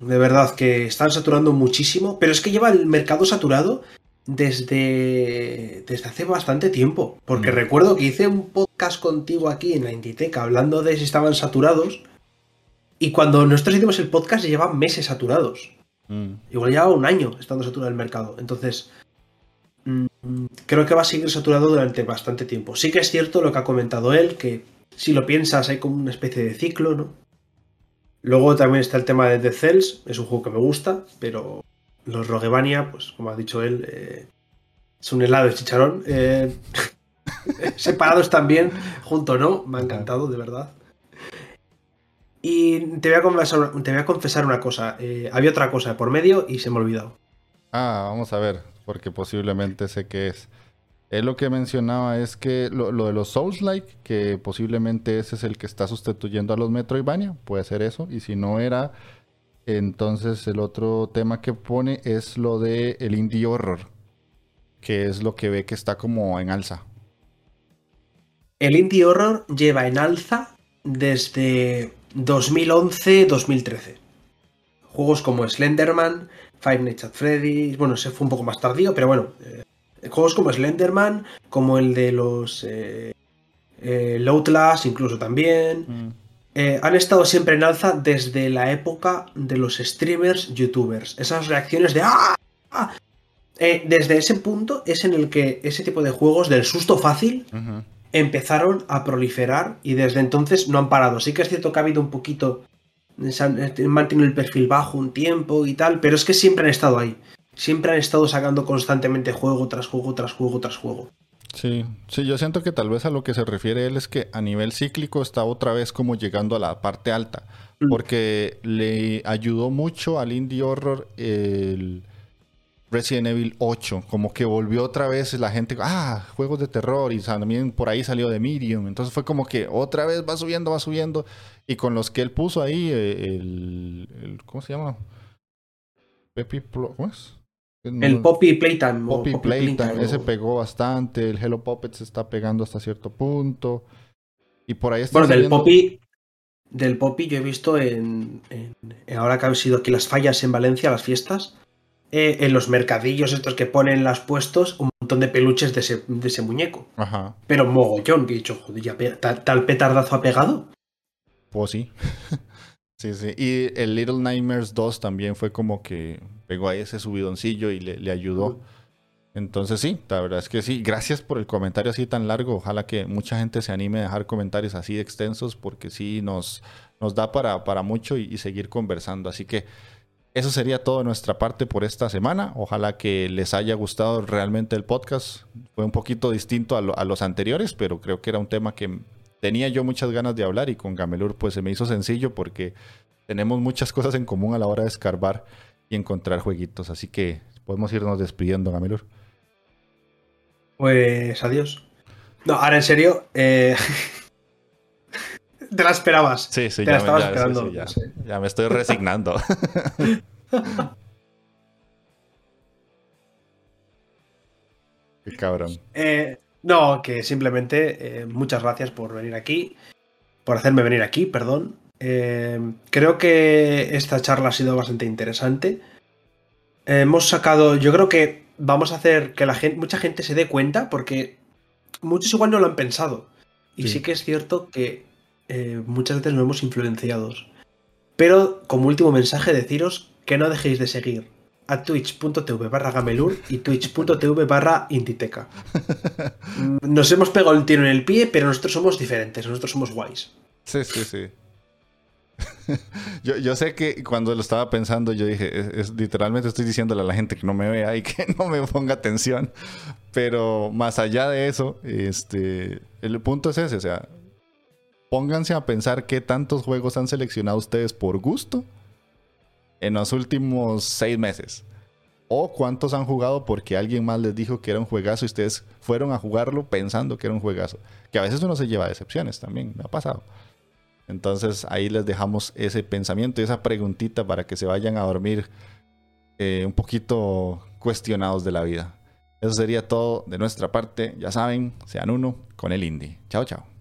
de verdad que están saturando muchísimo pero es que lleva el mercado saturado desde desde hace bastante tiempo porque Mm. recuerdo que hice un podcast contigo aquí en la Inditeca hablando de si estaban saturados y cuando nosotros hicimos el podcast llevaban meses saturados Mm. Igual lleva un año estando saturado el mercado. Entonces, mm, creo que va a seguir saturado durante bastante tiempo. Sí que es cierto lo que ha comentado él, que si lo piensas hay como una especie de ciclo, ¿no? Luego también está el tema de The Cells, es un juego que me gusta, pero los Roguevania, pues como ha dicho él, eh, es un helado de chicharrón. eh, [laughs] separados también, junto no, me ha encantado, de verdad. Y te voy a confesar, te voy a confesar una cosa. eh, había otra cosa por medio y se me ha olvidado. Ah, vamos a ver, porque posiblemente sé qué es. Él lo que mencionaba es que lo, lo de los Souls-like, que posiblemente ese es el que está sustituyendo a los Metroidvania, puede ser eso. Y si no era, entonces el otro tema que pone es lo de el indie horror, que es lo que ve que está como en alza. El indie horror lleva en alza desde 2011-2013. Juegos como Slenderman, Five Nights at Freddy's, bueno, ese fue un poco más tardío, pero bueno, eh, juegos como Slenderman, como el de los eh, eh, incluso también, eh, han estado siempre en alza desde la época de los streamers, youtubers. Esas reacciones de ¡Ah! ¡Ah! Eh, desde ese punto es en el que ese tipo de juegos del susto fácil empezaron a proliferar y desde entonces no han parado. Sí que es cierto que ha habido un poquito, han han mantenido el perfil bajo un tiempo y tal, pero es que siempre han estado ahí. Siempre han estado sacando constantemente juego tras juego tras juego tras juego. Sí, sí, yo siento que tal vez a lo que se refiere él es que a nivel cíclico está otra vez como llegando a la parte alta, Mm. porque le ayudó mucho al indie horror el Resident Evil 8, como que volvió otra vez la gente, ah, juegos de terror y también por ahí salió de Medium, entonces fue como que otra vez va subiendo, va subiendo y con los que él puso ahí eh, el, el- ¿cómo se llama? Pepi, Plo- ¿cómo es? El Poppy Playtime. Poppy Poppy Playtime, Playtime, ese pegó bastante. El Hello Puppet se está pegando hasta cierto punto. Y por ahí está Bueno, del Poppy. Del Poppy yo he visto en, en- en- Ahora que han sido aquí las fallas en Valencia, las fiestas. eh, en los mercadillos estos que ponen las puestos, un montón de peluches de ese, de ese muñeco. Ajá, Pero mogollón, que he dicho, joder, ya pe- tal, tal petardazo ha pegado. pues sí. [laughs] sí, sí. Y el Little Nightmares 2 también fue como que pegó ahí ese subidoncillo y le, le ayudó. Entonces sí, la verdad es que sí. Gracias por el comentario así tan largo. Ojalá que mucha gente se anime a dejar comentarios así extensos porque sí nos, nos da para, para mucho y, y seguir conversando. Así que eso sería todo de nuestra parte por esta semana. Ojalá que les haya gustado realmente el podcast. Fue un poquito distinto a, los anteriores, pero creo que era un tema que tenía yo muchas ganas de hablar y con Gamelur pues se me hizo sencillo porque tenemos muchas cosas en común a la hora de escarbar y encontrar jueguitos. Así que podemos irnos despidiendo, Gamelur. Pues adiós. No, ahora en serio, eh... [laughs] te la esperabas. Sí, sí, te ya, la estabas ya, esperando. sí, sí, ya, ya me estoy resignando. [laughs] Qué cabrón. Eh, no, que simplemente eh, muchas gracias por venir aquí, por hacerme venir aquí, perdón. Eh, creo que esta charla ha sido bastante interesante. hemos sacado, yo creo que vamos a hacer que la gente, mucha gente se dé cuenta, porque muchos igual no lo han pensado. Y sí, Sí. que es cierto que eh, muchas veces nos hemos influenciados. Pero como último mensaje, deciros que no dejéis de seguir a twitch.tv barra gamelur y twitch.tv barra inditeca. [laughs] Nos hemos pegado el tiro en el pie, pero nosotros somos diferentes, nosotros somos guays. Sí, sí, sí. [laughs] yo, yo sé que cuando lo estaba pensando, yo dije, es, es- literalmente estoy diciéndole a la gente que no me vea y que [laughs] no me ponga atención. Pero más allá de eso, este, el punto es ese, o sea, pónganse a pensar qué tantos juegos han seleccionado ustedes por gusto en los últimos seis meses. O cuántos han jugado porque alguien más les dijo que era un juegazo y ustedes fueron a jugarlo pensando que era un juegazo. Que a veces uno se lleva decepciones también, me ha pasado. Entonces ahí les dejamos ese pensamiento y esa preguntita para que se vayan a dormir eh, un poquito cuestionados de la vida. Eso sería todo de nuestra parte. Ya saben, sean uno con el indie. Chao, chao.